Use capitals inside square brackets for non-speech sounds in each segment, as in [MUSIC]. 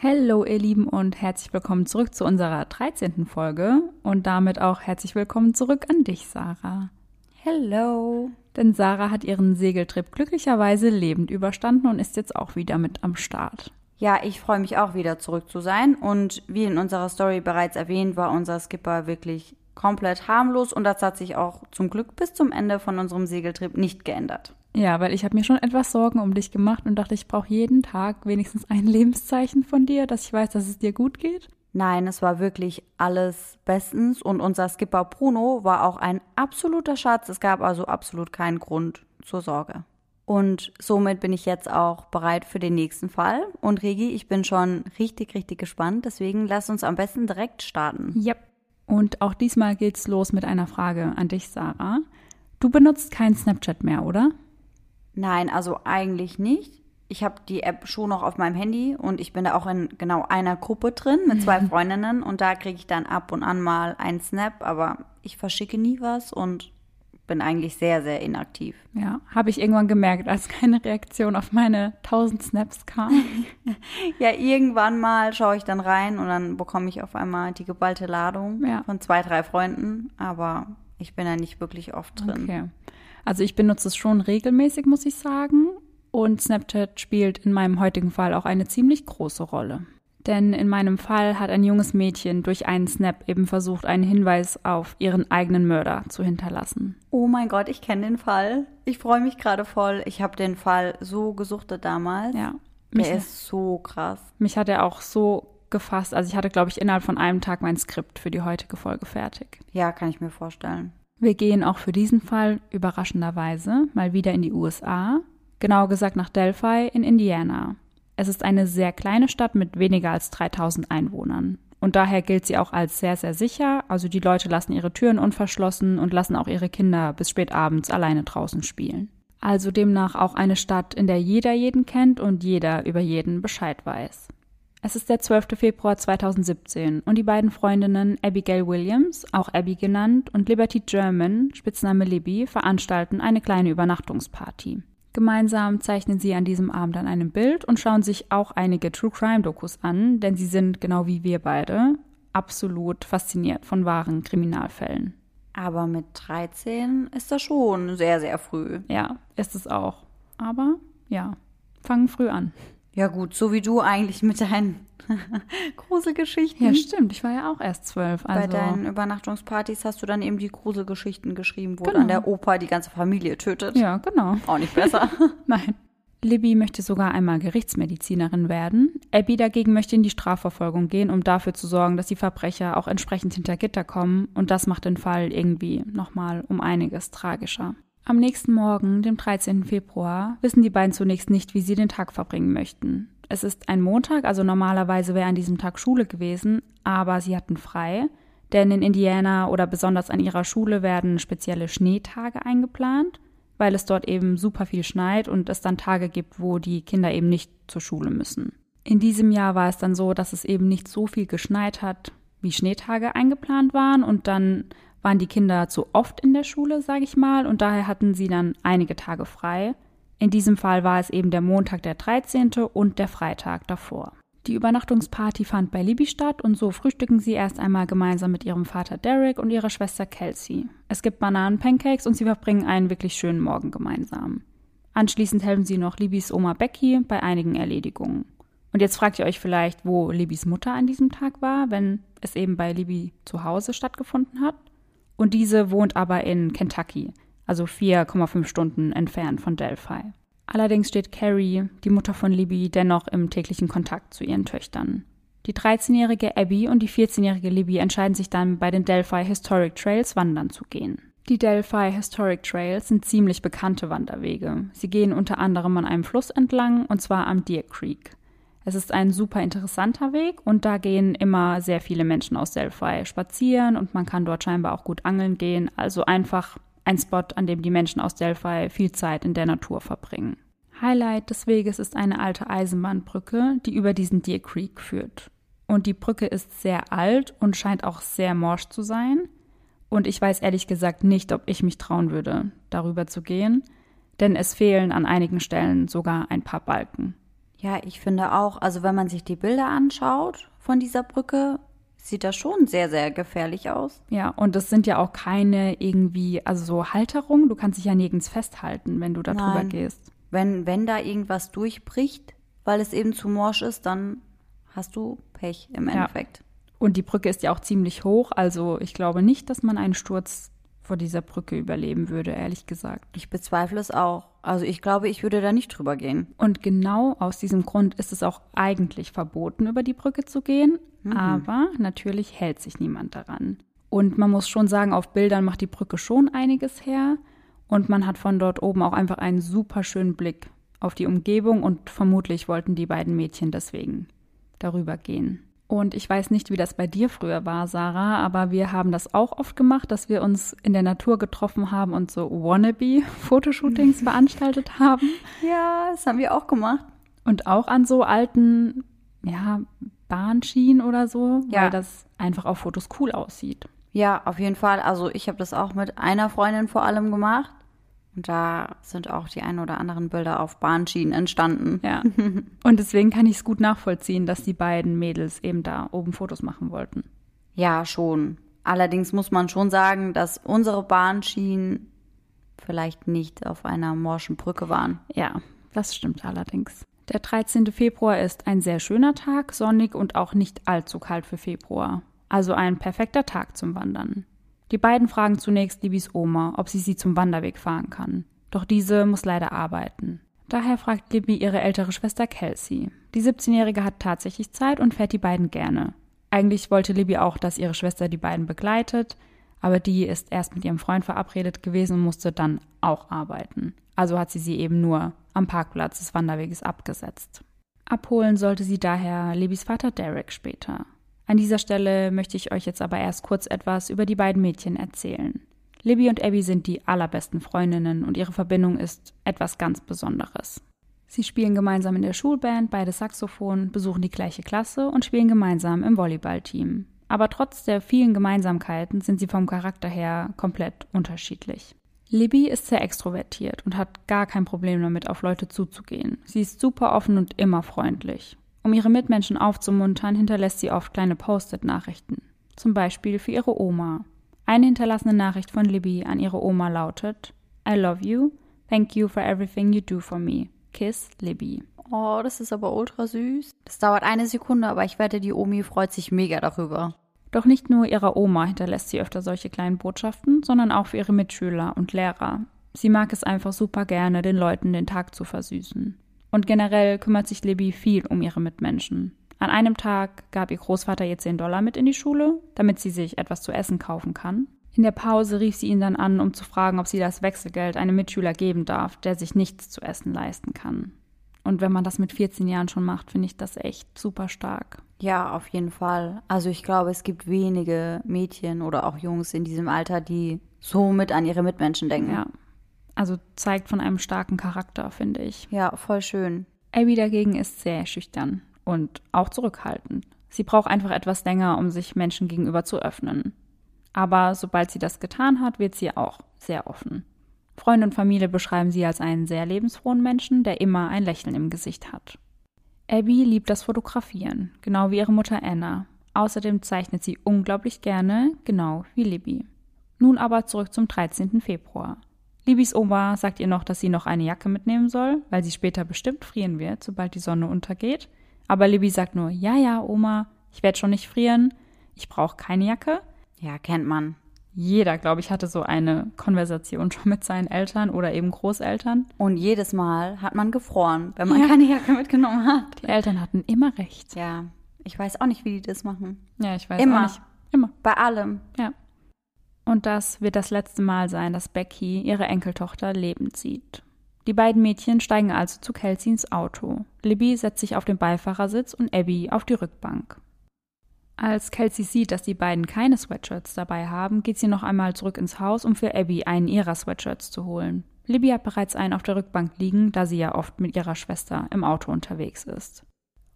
Hallo ihr Lieben und herzlich willkommen zurück zu unserer 13. Folge und damit auch herzlich willkommen zurück an dich, Sarah. Hello. Denn Sarah hat ihren Segeltrip glücklicherweise lebend überstanden und ist jetzt auch wieder mit am Start. Ja, ich freue mich auch wieder zurück zu sein und wie in unserer Story bereits erwähnt, war unser Skipper wirklich komplett harmlos und das hat sich auch zum Glück bis zum Ende von unserem Segeltrip nicht geändert. Ja, weil ich habe mir schon etwas Sorgen um dich gemacht und dachte, ich brauche jeden Tag wenigstens ein [LAUGHS] Lebenszeichen von dir, dass ich weiß, dass es dir gut geht. Nein, es war wirklich alles bestens und unser Skipper Bruno war auch ein absoluter Schatz. Es gab also absolut keinen Grund zur Sorge. Und somit bin ich jetzt auch bereit für den nächsten Fall. Und Regi, ich bin schon richtig, richtig gespannt. Deswegen lass uns am besten direkt starten. Yep. Und auch diesmal geht's los mit einer Frage an dich, Sarah. Du benutzt kein Snapchat mehr, oder? Nein, also eigentlich nicht. Ich habe die App schon noch auf meinem Handy und ich bin da auch in genau einer Gruppe drin mit zwei [LAUGHS] Freundinnen und da kriege ich dann ab und an mal einen Snap, aber ich verschicke nie was und bin eigentlich sehr, sehr inaktiv. Ja, habe ich irgendwann gemerkt, als keine Reaktion auf meine 1000 Snaps kam. [LAUGHS] ja, irgendwann mal schaue ich dann rein und dann bekomme ich auf einmal die geballte Ladung ja. von zwei, drei Freunden, aber ich bin da nicht wirklich oft drin. Okay. Also ich benutze es schon regelmäßig, muss ich sagen. Und Snapchat spielt in meinem heutigen Fall auch eine ziemlich große Rolle. Denn in meinem Fall hat ein junges Mädchen durch einen Snap eben versucht, einen Hinweis auf ihren eigenen Mörder zu hinterlassen. Oh mein Gott, ich kenne den Fall. Ich freue mich gerade voll. Ich habe den Fall so gesuchtet damals. Ja. Der ist so krass. Mich hat er auch so gefasst. Also ich hatte, glaube ich, innerhalb von einem Tag mein Skript für die heutige Folge fertig. Ja, kann ich mir vorstellen. Wir gehen auch für diesen Fall überraschenderweise mal wieder in die USA, genau gesagt nach Delphi in Indiana. Es ist eine sehr kleine Stadt mit weniger als 3000 Einwohnern. Und daher gilt sie auch als sehr, sehr sicher. Also die Leute lassen ihre Türen unverschlossen und lassen auch ihre Kinder bis spät abends alleine draußen spielen. Also demnach auch eine Stadt, in der jeder jeden kennt und jeder über jeden Bescheid weiß. Es ist der 12. Februar 2017 und die beiden Freundinnen Abigail Williams, auch Abby genannt, und Liberty German, Spitzname Libby, veranstalten eine kleine Übernachtungsparty. Gemeinsam zeichnen sie an diesem Abend an einem Bild und schauen sich auch einige True Crime Dokus an, denn sie sind, genau wie wir beide, absolut fasziniert von wahren Kriminalfällen. Aber mit 13 ist das schon sehr, sehr früh. Ja, ist es auch. Aber ja, fangen früh an. Ja gut, so wie du eigentlich mit deinen [LAUGHS] Gruselgeschichten. Ja, stimmt. Ich war ja auch erst zwölf. Also. Bei deinen Übernachtungspartys hast du dann eben die Gruselgeschichten geschrieben, wo genau. dann der Opa die ganze Familie tötet. Ja, genau. Auch nicht besser. [LAUGHS] [LAUGHS] Nein. Libby möchte sogar einmal Gerichtsmedizinerin werden. Abby dagegen möchte in die Strafverfolgung gehen, um dafür zu sorgen, dass die Verbrecher auch entsprechend hinter Gitter kommen. Und das macht den Fall irgendwie nochmal um einiges tragischer. Am nächsten Morgen, dem 13. Februar, wissen die beiden zunächst nicht, wie sie den Tag verbringen möchten. Es ist ein Montag, also normalerweise wäre an diesem Tag Schule gewesen, aber sie hatten frei, denn in Indiana oder besonders an ihrer Schule werden spezielle Schneetage eingeplant, weil es dort eben super viel schneit und es dann Tage gibt, wo die Kinder eben nicht zur Schule müssen. In diesem Jahr war es dann so, dass es eben nicht so viel geschneit hat, wie Schneetage eingeplant waren und dann waren die Kinder zu oft in der Schule, sage ich mal, und daher hatten sie dann einige Tage frei. In diesem Fall war es eben der Montag der 13. und der Freitag davor. Die Übernachtungsparty fand bei Libby statt und so frühstücken sie erst einmal gemeinsam mit ihrem Vater Derek und ihrer Schwester Kelsey. Es gibt Bananenpancakes und sie verbringen einen wirklich schönen Morgen gemeinsam. Anschließend helfen sie noch Libbys Oma Becky bei einigen Erledigungen. Und jetzt fragt ihr euch vielleicht, wo Libbys Mutter an diesem Tag war, wenn es eben bei Libby zu Hause stattgefunden hat und diese wohnt aber in Kentucky, also 4,5 Stunden entfernt von Delphi. Allerdings steht Carrie, die Mutter von Libby, dennoch im täglichen Kontakt zu ihren Töchtern. Die 13-jährige Abby und die 14-jährige Libby entscheiden sich dann, bei den Delphi Historic Trails wandern zu gehen. Die Delphi Historic Trails sind ziemlich bekannte Wanderwege. Sie gehen unter anderem an einem Fluss entlang, und zwar am Deer Creek. Es ist ein super interessanter Weg und da gehen immer sehr viele Menschen aus Delphi spazieren und man kann dort scheinbar auch gut angeln gehen. Also einfach ein Spot, an dem die Menschen aus Delphi viel Zeit in der Natur verbringen. Highlight des Weges ist eine alte Eisenbahnbrücke, die über diesen Deer Creek führt. Und die Brücke ist sehr alt und scheint auch sehr morsch zu sein. Und ich weiß ehrlich gesagt nicht, ob ich mich trauen würde, darüber zu gehen, denn es fehlen an einigen Stellen sogar ein paar Balken. Ja, ich finde auch, also wenn man sich die Bilder anschaut von dieser Brücke, sieht das schon sehr, sehr gefährlich aus. Ja, und es sind ja auch keine irgendwie, also so Halterungen. Du kannst dich ja nirgends festhalten, wenn du da drüber Nein. gehst. Wenn, wenn da irgendwas durchbricht, weil es eben zu morsch ist, dann hast du Pech im Ja. Endeffekt. Und die Brücke ist ja auch ziemlich hoch, also ich glaube nicht, dass man einen Sturz vor dieser Brücke überleben würde, ehrlich gesagt. Ich bezweifle es auch. Also ich glaube, ich würde da nicht drüber gehen. Und genau aus diesem Grund ist es auch eigentlich verboten, über die Brücke zu gehen. Aber natürlich hält sich niemand daran. Und man muss schon sagen, auf Bildern macht die Brücke schon einiges her. Und man hat von dort oben auch einfach einen super schönen Blick auf die Umgebung. Und vermutlich wollten die beiden Mädchen deswegen darüber gehen. Und ich weiß nicht, wie das bei dir früher war, Sarah, aber wir haben das auch oft gemacht, dass wir uns in der Natur getroffen haben und so Wannabe-Fotoshootings [LAUGHS] veranstaltet haben. Ja, das haben wir auch gemacht. Und auch an so alten, ja, Bahnschienen oder so, Ja. weil das einfach auf Fotos cool aussieht. Ja, auf jeden Fall. Also ich habe das auch mit einer Freundin vor allem gemacht. Und da sind auch die ein oder anderen Bilder auf Bahnschienen entstanden. Ja. [LAUGHS] Und deswegen kann ich es gut nachvollziehen, dass die beiden Mädels eben da oben Fotos machen wollten. Ja, schon. Allerdings muss man schon sagen, dass unsere Bahnschienen vielleicht nicht auf einer morschen Brücke waren. Ja, das stimmt allerdings. Der 13. Februar ist ein sehr schöner Tag, sonnig und auch nicht allzu kalt für Februar. Also ein perfekter Tag zum Wandern. Die beiden fragen zunächst Libis Oma, ob sie sie zum Wanderweg fahren kann. Doch diese muss leider arbeiten. Daher fragt Libby ihre ältere Schwester Kelsey. Die 17-Jährige hat tatsächlich Zeit und fährt die beiden gerne. Eigentlich wollte Libby auch, dass ihre Schwester die beiden begleitet, aber die ist erst mit ihrem Freund verabredet gewesen und musste dann auch arbeiten. Also hat sie sie eben nur am Parkplatz des Wanderweges abgesetzt. Abholen sollte sie daher Libbys Vater Derek später. An dieser Stelle möchte ich euch jetzt aber erst kurz etwas über die beiden Mädchen erzählen. Libby und Abby sind die allerbesten Freundinnen und ihre Verbindung ist etwas ganz Besonderes. Sie spielen gemeinsam in der Schulband, beide Saxophon, besuchen die gleiche Klasse und spielen gemeinsam im Volleyballteam. Aber trotz der vielen Gemeinsamkeiten sind sie vom Charakter her komplett unterschiedlich. Libby ist sehr extrovertiert und hat gar kein Problem damit, auf Leute zuzugehen. Sie ist super offen und immer freundlich. Um ihre Mitmenschen aufzumuntern, hinterlässt sie oft kleine Post-it-Nachrichten. Zum Beispiel für ihre Oma. Eine hinterlassene Nachricht von Libby an ihre Oma lautet: I love you. Thank you for everything you do for me. Kiss Libby. Oh, das ist aber ultra süß. Das dauert eine Sekunde, aber ich wette, die Omi freut sich mega darüber. Doch nicht nur ihrer Oma hinterlässt sie öfter solche kleinen Botschaften, sondern auch für ihre Mitschüler und Lehrer. Sie mag es einfach super gerne, den Leuten den Tag zu versüßen. Und generell kümmert sich Libby viel um ihre Mitmenschen. An einem Tag gab ihr Großvater ihr 10 Dollar mit in die Schule, damit sie sich etwas zu essen kaufen kann. In der Pause rief sie ihn dann an, um zu fragen, ob sie das Wechselgeld einem Mitschüler geben darf, der sich nichts zu essen leisten kann. Und wenn man das mit 14 Jahren schon macht, finde ich das echt super stark. Ja, auf jeden Fall. Also ich glaube, es gibt wenige Mädchen oder auch Jungs in diesem Alter, die so mit an ihre Mitmenschen denken. Ja. Also zeigt von einem starken Charakter, finde ich. Ja, voll schön. Abby dagegen ist sehr schüchtern und auch zurückhaltend. Sie braucht einfach etwas länger, um sich Menschen gegenüber zu öffnen. Aber sobald sie das getan hat, wird sie auch sehr offen. Freunde und Familie beschreiben sie als einen sehr lebensfrohen Menschen, der immer ein Lächeln im Gesicht hat. Abby liebt das Fotografieren, genau wie ihre Mutter Anna. Außerdem zeichnet sie unglaublich gerne, genau wie Libby. Nun aber zurück zum 13. Februar. Libbys Oma sagt ihr noch, dass sie noch eine Jacke mitnehmen soll, weil sie später bestimmt frieren wird, sobald die Sonne untergeht. Aber Libby sagt nur, ja, ja, Oma, ich werde schon nicht frieren, ich brauche keine Jacke. Ja, kennt man. Jeder, glaube ich, hatte so eine Konversation schon mit seinen Eltern oder eben Großeltern. Und jedes Mal hat man gefroren, wenn man Ja. keine Jacke mitgenommen hat. Die Eltern hatten immer recht. Ja, ich weiß auch nicht, wie die das machen. Ja, ich weiß Immer. auch nicht. Immer. Bei allem. Ja. Und das wird das letzte Mal sein, dass Becky ihre Enkeltochter lebend sieht. Die beiden Mädchen steigen also zu Kelsey ins Auto. Libby setzt sich auf den Beifahrersitz und Abby auf die Rückbank. Als Kelsey sieht, dass die beiden keine Sweatshirts dabei haben, geht sie noch einmal zurück ins Haus, um für Abby einen ihrer Sweatshirts zu holen. Libby hat bereits einen auf der Rückbank liegen, da sie ja oft mit ihrer Schwester im Auto unterwegs ist.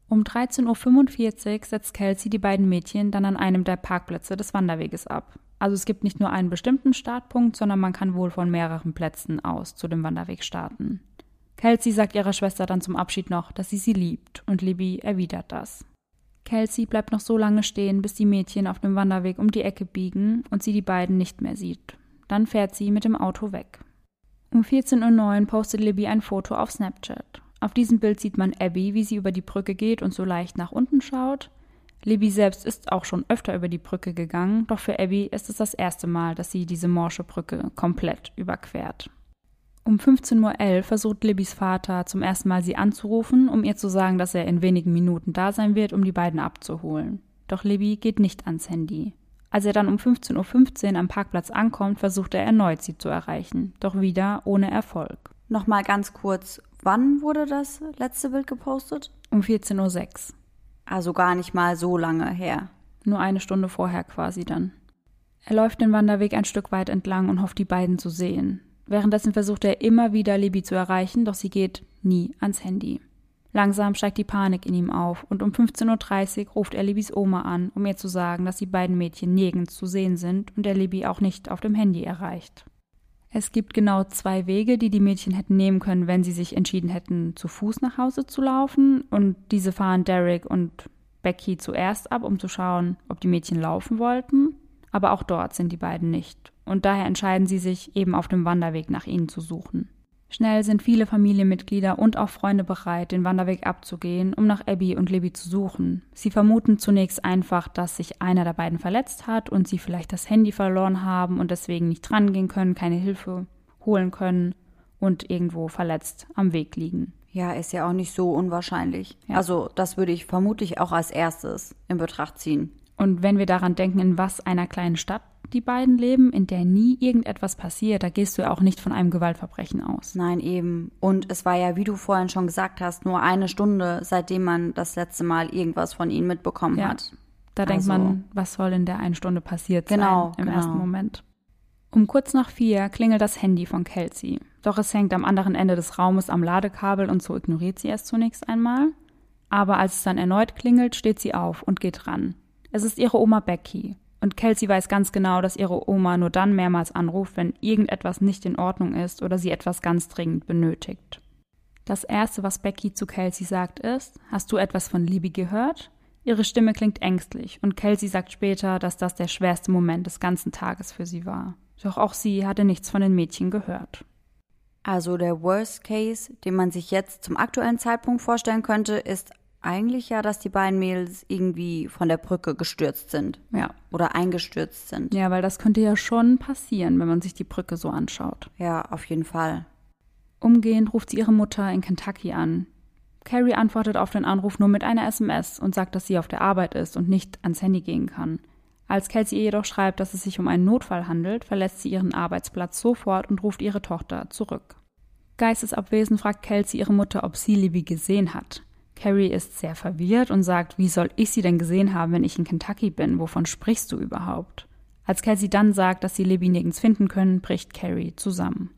Um 13.45 Uhr setzt Kelsey die beiden Mädchen dann an einem der Parkplätze des Wanderweges ab. Also es gibt nicht nur einen bestimmten Startpunkt, sondern man kann wohl von mehreren Plätzen aus zu dem Wanderweg starten. Kelsey sagt ihrer Schwester dann zum Abschied noch, dass sie sie liebt, und Libby erwidert das. Kelsey bleibt noch so lange stehen, bis die Mädchen auf dem Wanderweg um die Ecke biegen und sie die beiden nicht mehr sieht. Dann fährt sie mit dem Auto weg. Um 14.09 Uhr postet Libby ein Foto auf Snapchat. Auf diesem Bild sieht man Abby, wie sie über die Brücke geht und so leicht nach unten schaut. Libby selbst ist auch schon öfter über die Brücke gegangen, doch für Abby ist es das erste Mal, dass sie diese morsche Brücke komplett überquert. Um 15.11 Uhr versucht Libbys Vater zum ersten Mal sie anzurufen, um ihr zu sagen, dass er in wenigen Minuten da sein wird, um die beiden abzuholen. Doch Libby geht nicht ans Handy. Als er dann um 15.15 Uhr am Parkplatz ankommt, versucht er erneut, sie zu erreichen, doch wieder ohne Erfolg. Nochmal ganz kurz, wann wurde das letzte Bild gepostet? Um 14.06 Uhr. Also gar nicht mal so lange her. Nur eine Stunde vorher quasi dann. Er läuft den Wanderweg ein Stück weit entlang und hofft, die beiden zu sehen. Währenddessen versucht er immer wieder Libby zu erreichen, doch sie geht nie ans Handy. Langsam steigt die Panik in ihm auf und um 15.30 Uhr ruft er Libbys Oma an, um ihr zu sagen, dass die beiden Mädchen nirgends zu sehen sind und er Libby auch nicht auf dem Handy erreicht. Es gibt genau zwei Wege, die die Mädchen hätten nehmen können, wenn sie sich entschieden hätten, zu Fuß nach Hause zu laufen. Und diese fahren Derek und Becky zuerst ab, um zu schauen, ob die Mädchen laufen wollten. Aber auch dort sind die beiden nicht und daher entscheiden sie sich, eben auf dem Wanderweg nach ihnen zu suchen. Schnell sind viele Familienmitglieder und auch Freunde bereit, den Wanderweg abzugehen, um nach Abby und Libby zu suchen. Sie vermuten zunächst einfach, dass sich einer der beiden verletzt hat und sie vielleicht das Handy verloren haben und deswegen nicht drangehen können, keine Hilfe holen können und irgendwo verletzt am Weg liegen. Ja, ist ja auch nicht so unwahrscheinlich. Ja. Also das würde ich vermutlich auch als erstes in Betracht ziehen. Und wenn wir daran denken, in was einer kleinen Stadt die beiden leben, in der nie irgendetwas passiert, da gehst du ja auch nicht von einem Gewaltverbrechen aus. Nein, eben. Und es war ja, wie du vorhin schon gesagt hast, nur eine Stunde, seitdem man das letzte Mal irgendwas von ihnen mitbekommen ja. hat. Da denkt also, man, was soll in der einen Stunde passiert genau, sein im genau. ersten Moment. Um kurz nach vier klingelt das Handy von Kelsey. Doch es hängt am anderen Ende des Raumes am Ladekabel und so ignoriert sie es zunächst einmal. Aber als es dann erneut klingelt, steht sie auf und geht ran. Es ist ihre Oma Becky. Und Kelsey weiß ganz genau, dass ihre Oma nur dann mehrmals anruft, wenn irgendetwas nicht in Ordnung ist oder sie etwas ganz dringend benötigt. Das erste, was Becky zu Kelsey sagt, ist: Hast du etwas von Libby gehört? Ihre Stimme klingt ängstlich und Kelsey sagt später, dass das der schwerste Moment des ganzen Tages für sie war. Doch auch sie hatte nichts von den Mädchen gehört. Also der Worst Case, den man sich jetzt zum aktuellen Zeitpunkt vorstellen könnte, ist eigentlich ja, dass die beiden Mädels irgendwie von der Brücke gestürzt sind. Ja. Oder eingestürzt sind. Ja, weil das könnte ja schon passieren, wenn man sich die Brücke so anschaut. Ja, auf jeden Fall. Umgehend ruft sie ihre Mutter in Kentucky an. Carrie antwortet auf den Anruf nur mit einer SMS und sagt, dass sie auf der Arbeit ist und nicht ans Handy gehen kann. Als Kelsey ihr jedoch schreibt, dass es sich um einen Notfall handelt, verlässt sie ihren Arbeitsplatz sofort und ruft ihre Tochter zurück. Geistesabwesend fragt Kelsey ihre Mutter, ob sie Libby gesehen hat. Carrie ist sehr verwirrt und sagt, wie soll ich sie denn gesehen haben, wenn ich in Kentucky bin? Wovon sprichst du überhaupt? Als Kelsey dann sagt, dass sie Libby nirgends finden können, bricht Carrie zusammen.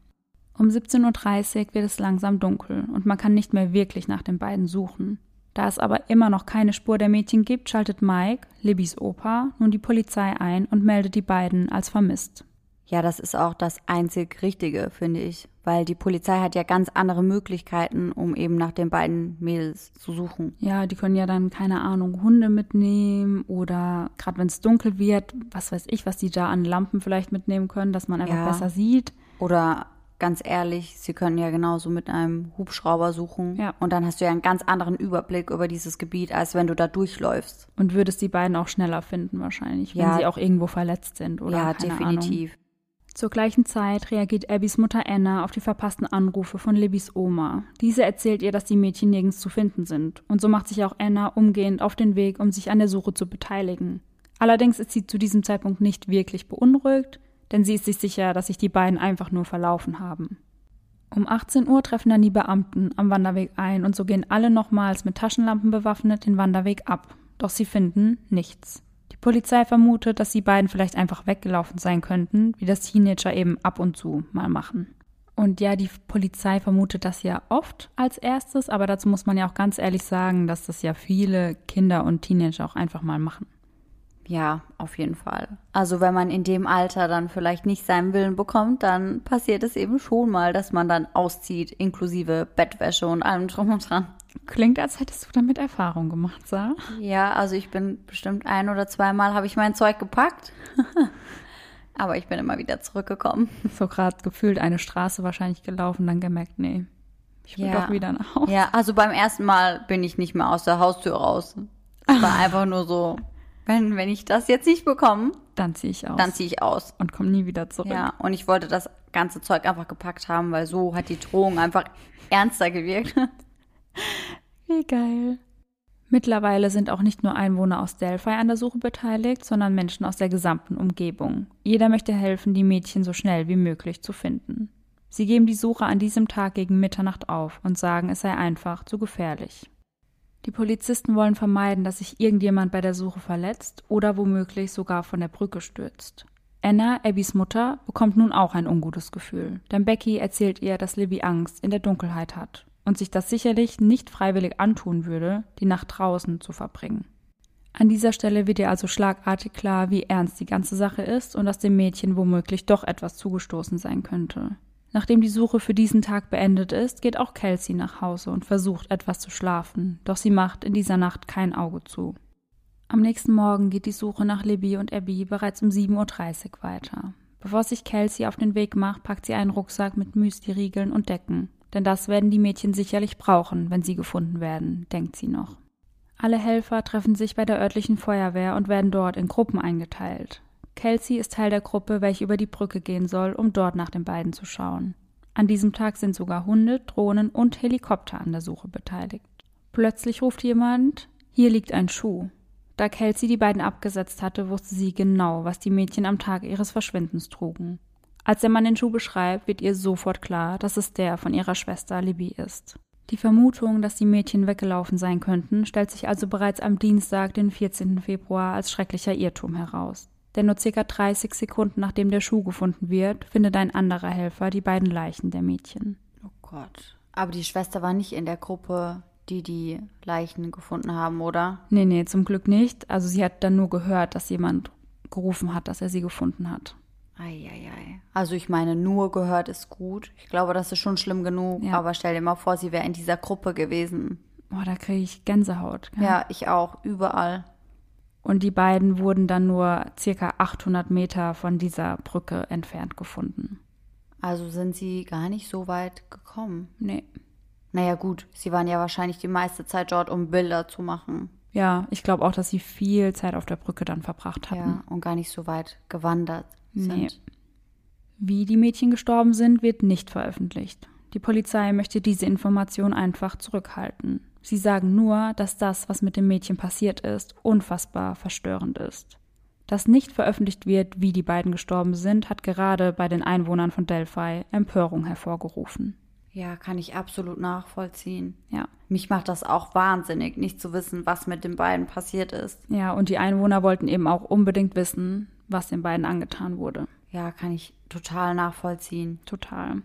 Um 17.30 Uhr wird es langsam dunkel und man kann nicht mehr wirklich nach den beiden suchen. Da es aber immer noch keine Spur der Mädchen gibt, schaltet Mike, Libbys Opa, nun die Polizei ein und meldet die beiden als vermisst. Ja, das ist auch das einzig Richtige, finde ich. Weil die Polizei hat ja ganz andere Möglichkeiten, um eben nach den beiden Mädels zu suchen. Ja, die können ja dann, keine Ahnung, Hunde mitnehmen oder gerade wenn es dunkel wird, was weiß ich, was die da an Lampen vielleicht mitnehmen können, dass man einfach ja. besser sieht. Oder ganz ehrlich, sie können ja genauso mit einem Hubschrauber suchen. Ja. Und dann hast du ja einen ganz anderen Überblick über dieses Gebiet, als wenn du da durchläufst. Und würdest die beiden auch schneller finden wahrscheinlich, wenn ja. sie auch irgendwo verletzt sind oder Ja, definitiv. Ahnung. Zur gleichen Zeit reagiert Abbys Mutter Anna auf die verpassten Anrufe von Libbys Oma. Diese erzählt ihr, dass die Mädchen nirgends zu finden sind, und so macht sich auch Anna umgehend auf den Weg, um sich an der Suche zu beteiligen. Allerdings ist sie zu diesem Zeitpunkt nicht wirklich beunruhigt, denn sie ist sich sicher, dass sich die beiden einfach nur verlaufen haben. Um 18 Uhr treffen dann die Beamten am Wanderweg ein und so gehen alle nochmals mit Taschenlampen bewaffnet den Wanderweg ab. Doch sie finden nichts. Polizei vermutet, dass die beiden vielleicht einfach weggelaufen sein könnten, wie das Teenager eben ab und zu mal machen. Und ja, die Polizei vermutet das ja oft als erstes, aber dazu muss man ja auch ganz ehrlich sagen, dass das ja viele Kinder und Teenager auch einfach mal machen. Ja, auf jeden Fall. Also wenn man in dem Alter dann vielleicht nicht seinen Willen bekommt, dann passiert es eben schon mal, dass man dann auszieht, inklusive Bettwäsche und allem drum und dran. Klingt, als hättest du damit Erfahrung gemacht, Sarah. Ja, also ich bin bestimmt ein oder zweimal habe ich mein Zeug gepackt. [LAUGHS] Aber ich bin immer wieder zurückgekommen. So gerade gefühlt eine Straße wahrscheinlich gelaufen, dann gemerkt, nee, ich will Ja. doch wieder nach Hause. Ja, also beim ersten Mal bin ich nicht mehr aus der Haustür raus. Es war [LAUGHS] einfach nur so, wenn, wenn ich das jetzt nicht bekomme, Dann ziehe ich aus dann ziehe ich aus. und komme nie wieder zurück. Ja, und ich wollte das ganze Zeug einfach gepackt haben, weil so hat die Drohung einfach ernster gewirkt. [LAUGHS] [LAUGHS] Wie geil. Mittlerweile sind auch nicht nur Einwohner aus Delphi an der Suche beteiligt, sondern Menschen aus der gesamten Umgebung. Jeder möchte helfen, die Mädchen so schnell wie möglich zu finden. Sie geben die Suche an diesem Tag gegen Mitternacht auf und sagen, es sei einfach zu gefährlich. Die Polizisten wollen vermeiden, dass sich irgendjemand bei der Suche verletzt oder womöglich sogar von der Brücke stürzt. Anna, Abbys Mutter, bekommt nun auch ein ungutes Gefühl, denn Becky erzählt ihr, dass Libby Angst in der Dunkelheit hat und sich das sicherlich nicht freiwillig antun würde, die Nacht draußen zu verbringen. An dieser Stelle wird ihr also schlagartig klar, wie ernst die ganze Sache ist und dass dem Mädchen womöglich doch etwas zugestoßen sein könnte. Nachdem die Suche für diesen Tag beendet ist, geht auch Kelsey nach Hause und versucht etwas zu schlafen, doch sie macht in dieser Nacht kein Auge zu. Am nächsten Morgen geht die Suche nach Libby und Abby bereits um 7.30 Uhr weiter. Bevor sich Kelsey auf den Weg macht, packt sie einen Rucksack mit Müsli-Riegeln und Decken, denn das werden die Mädchen sicherlich brauchen, wenn sie gefunden werden, denkt sie noch. Alle Helfer treffen sich bei der örtlichen Feuerwehr und werden dort in Gruppen eingeteilt. Kelsey ist Teil der Gruppe, welche über die Brücke gehen soll, um dort nach den beiden zu schauen. An diesem Tag sind sogar Hunde, Drohnen und Helikopter an der Suche beteiligt. Plötzlich ruft jemand, hier liegt ein Schuh. Da Kelsey die beiden abgesetzt hatte, wusste sie genau, was die Mädchen am Tag ihres Verschwindens trugen. Als der Mann den Schuh beschreibt, wird ihr sofort klar, dass es der von ihrer Schwester Libby ist. Die Vermutung, dass die Mädchen weggelaufen sein könnten, stellt sich also bereits am Dienstag, den 14. Februar, als schrecklicher Irrtum heraus. Denn nur circa 30 Sekunden nachdem der Schuh gefunden wird, findet ein anderer Helfer die beiden Leichen der Mädchen. Oh Gott. Aber die Schwester war nicht in der Gruppe, die die Leichen gefunden haben, oder? Nee, nee, zum Glück nicht. Also sie hat dann nur gehört, dass jemand gerufen hat, dass er sie gefunden hat. Eieiei. Also ich meine, nur gehört ist gut. Ich glaube, das ist schon schlimm genug. Ja. Aber stell dir mal vor, sie wäre in dieser Gruppe gewesen. Boah, da kriege ich Gänsehaut. gell? Ja, ich auch. Überall. Und die beiden wurden dann nur circa 800 Meter von dieser Brücke entfernt gefunden. Also sind sie gar nicht so weit gekommen. Nee. Naja, gut. Sie waren ja wahrscheinlich die meiste Zeit dort, um Bilder zu machen. Ja, ich glaube auch, dass sie viel Zeit auf der Brücke dann verbracht hatten. Ja. Und gar nicht so weit gewandert sind. Nee. Wie die Mädchen gestorben sind, wird nicht veröffentlicht. Die Polizei möchte diese Information einfach zurückhalten. Sie sagen nur, dass das, was mit dem Mädchen passiert ist, unfassbar verstörend ist. Dass nicht veröffentlicht wird, wie die beiden gestorben sind, hat gerade bei den Einwohnern von Delphi Empörung hervorgerufen. Ja, kann ich absolut nachvollziehen. Ja. Mich macht das auch wahnsinnig, nicht zu wissen, was mit den beiden passiert ist. Ja, und die Einwohner wollten eben auch unbedingt wissen, was den beiden angetan wurde. Ja, kann ich total nachvollziehen. Total.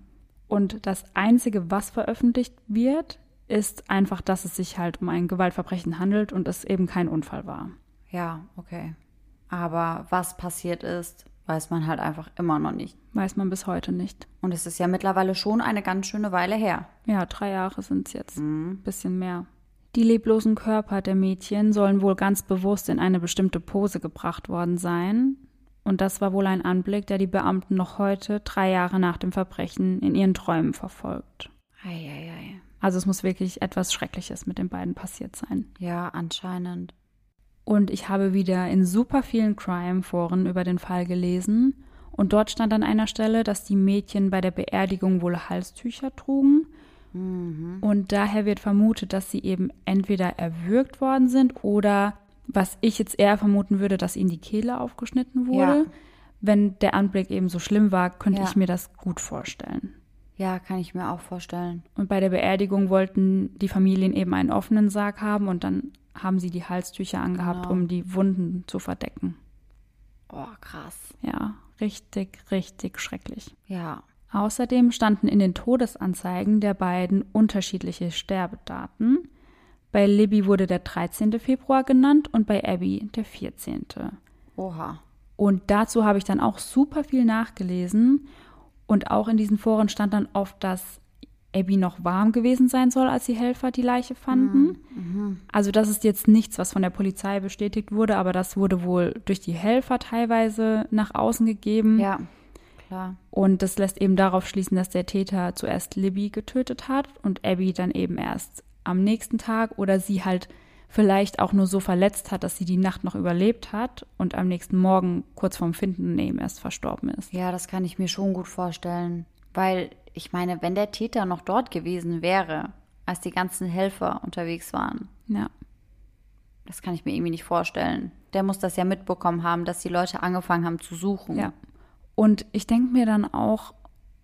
Und das Einzige, was veröffentlicht wird, ist einfach, dass es sich halt um ein Gewaltverbrechen handelt und es eben kein Unfall war. Ja, okay. Aber was passiert ist, weiß man halt einfach immer noch nicht. Weiß man bis heute nicht. Und es ist ja mittlerweile schon eine ganz schöne Weile her. Ja, drei Jahre sind es jetzt. Bisschen mehr. Die leblosen Körper der Mädchen sollen wohl ganz bewusst in eine bestimmte Pose gebracht worden sein. Und das war wohl ein Anblick, der die Beamten noch heute, drei Jahre nach dem Verbrechen, in ihren Träumen verfolgt. Eieiei. Also es muss wirklich etwas Schreckliches mit den beiden passiert sein. Ja, anscheinend. Und ich habe wieder in super vielen Crime-Foren über den Fall gelesen. Und dort stand an einer Stelle, dass die Mädchen bei der Beerdigung wohl Halstücher trugen. Und daher wird vermutet, dass sie eben entweder erwürgt worden sind oder, was ich jetzt eher vermuten würde, dass ihnen die Kehle aufgeschnitten wurde. Ja. Wenn der Anblick eben so schlimm war, könnte Ja. ich mir das gut vorstellen. Ja, kann ich mir auch vorstellen. Und bei der Beerdigung wollten die Familien eben einen offenen Sarg haben und dann haben sie die Halstücher angehabt, Genau. um die Wunden zu verdecken. Oh, krass. Ja, richtig, richtig schrecklich. Ja. Außerdem standen in den Todesanzeigen der beiden unterschiedliche Sterbedaten. Bei Libby wurde der 13. Februar genannt und bei Abby der 14. Oha. Und dazu habe ich dann auch super viel nachgelesen. Und auch in diesen Foren stand dann oft, dass Abby noch warm gewesen sein soll, als die Helfer die Leiche fanden. Mhm. Also das ist jetzt nichts, was von der Polizei bestätigt wurde, aber das wurde wohl durch die Helfer teilweise nach außen gegeben. Ja, klar. Und das lässt eben darauf schließen, dass der Täter zuerst Libby getötet hat und Abby dann eben erst am nächsten Tag oder sie halt vielleicht auch nur so verletzt hat, dass sie die Nacht noch überlebt hat und am nächsten Morgen kurz vorm Finden eben erst verstorben ist. Ja, das kann ich mir schon gut vorstellen. Weil, ich meine, wenn der Täter noch dort gewesen wäre, als die ganzen Helfer unterwegs waren, Ja. das kann ich mir irgendwie nicht vorstellen. Der muss das ja mitbekommen haben, dass die Leute angefangen haben zu suchen. Ja. Und ich denke mir dann auch,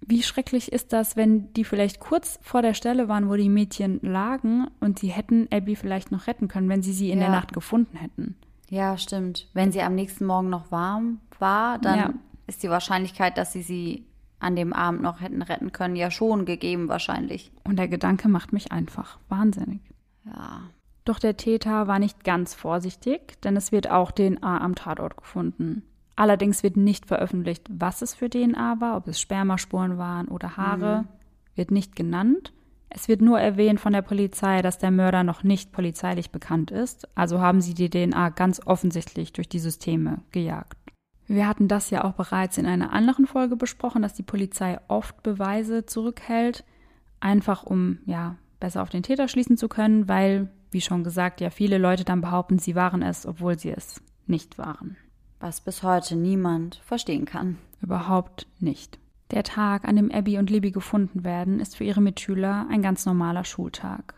wie schrecklich ist das, wenn die vielleicht kurz vor der Stelle waren, wo die Mädchen lagen und sie hätten Abby vielleicht noch retten können, wenn sie sie in der Ja. Nacht gefunden hätten. Ja, stimmt. Wenn sie am nächsten Morgen noch warm war, dann Ja. ist die Wahrscheinlichkeit, dass sie sie an dem Abend noch hätten retten können, ja schon gegeben wahrscheinlich. Und der Gedanke macht mich einfach wahnsinnig. Ja. Doch der Täter war nicht ganz vorsichtig, denn es wird auch DNA am Tatort gefunden. Allerdings wird nicht veröffentlicht, was es für DNA war, ob es Spermaspuren waren oder Haare, wird nicht genannt. Es wird nur erwähnt von der Polizei, dass der Mörder noch nicht polizeilich bekannt ist, also haben sie die DNA ganz offensichtlich durch die Systeme gejagt. Wir hatten das ja auch bereits in einer anderen Folge besprochen, dass die Polizei oft Beweise zurückhält, einfach um ja besser auf den Täter schließen zu können, weil, wie schon gesagt, ja viele Leute dann behaupten, sie waren es, obwohl sie es nicht waren. Was bis heute niemand verstehen kann. Überhaupt nicht. Der Tag, an dem Abby und Libby gefunden werden, ist für ihre Mitschüler ein ganz normaler Schultag.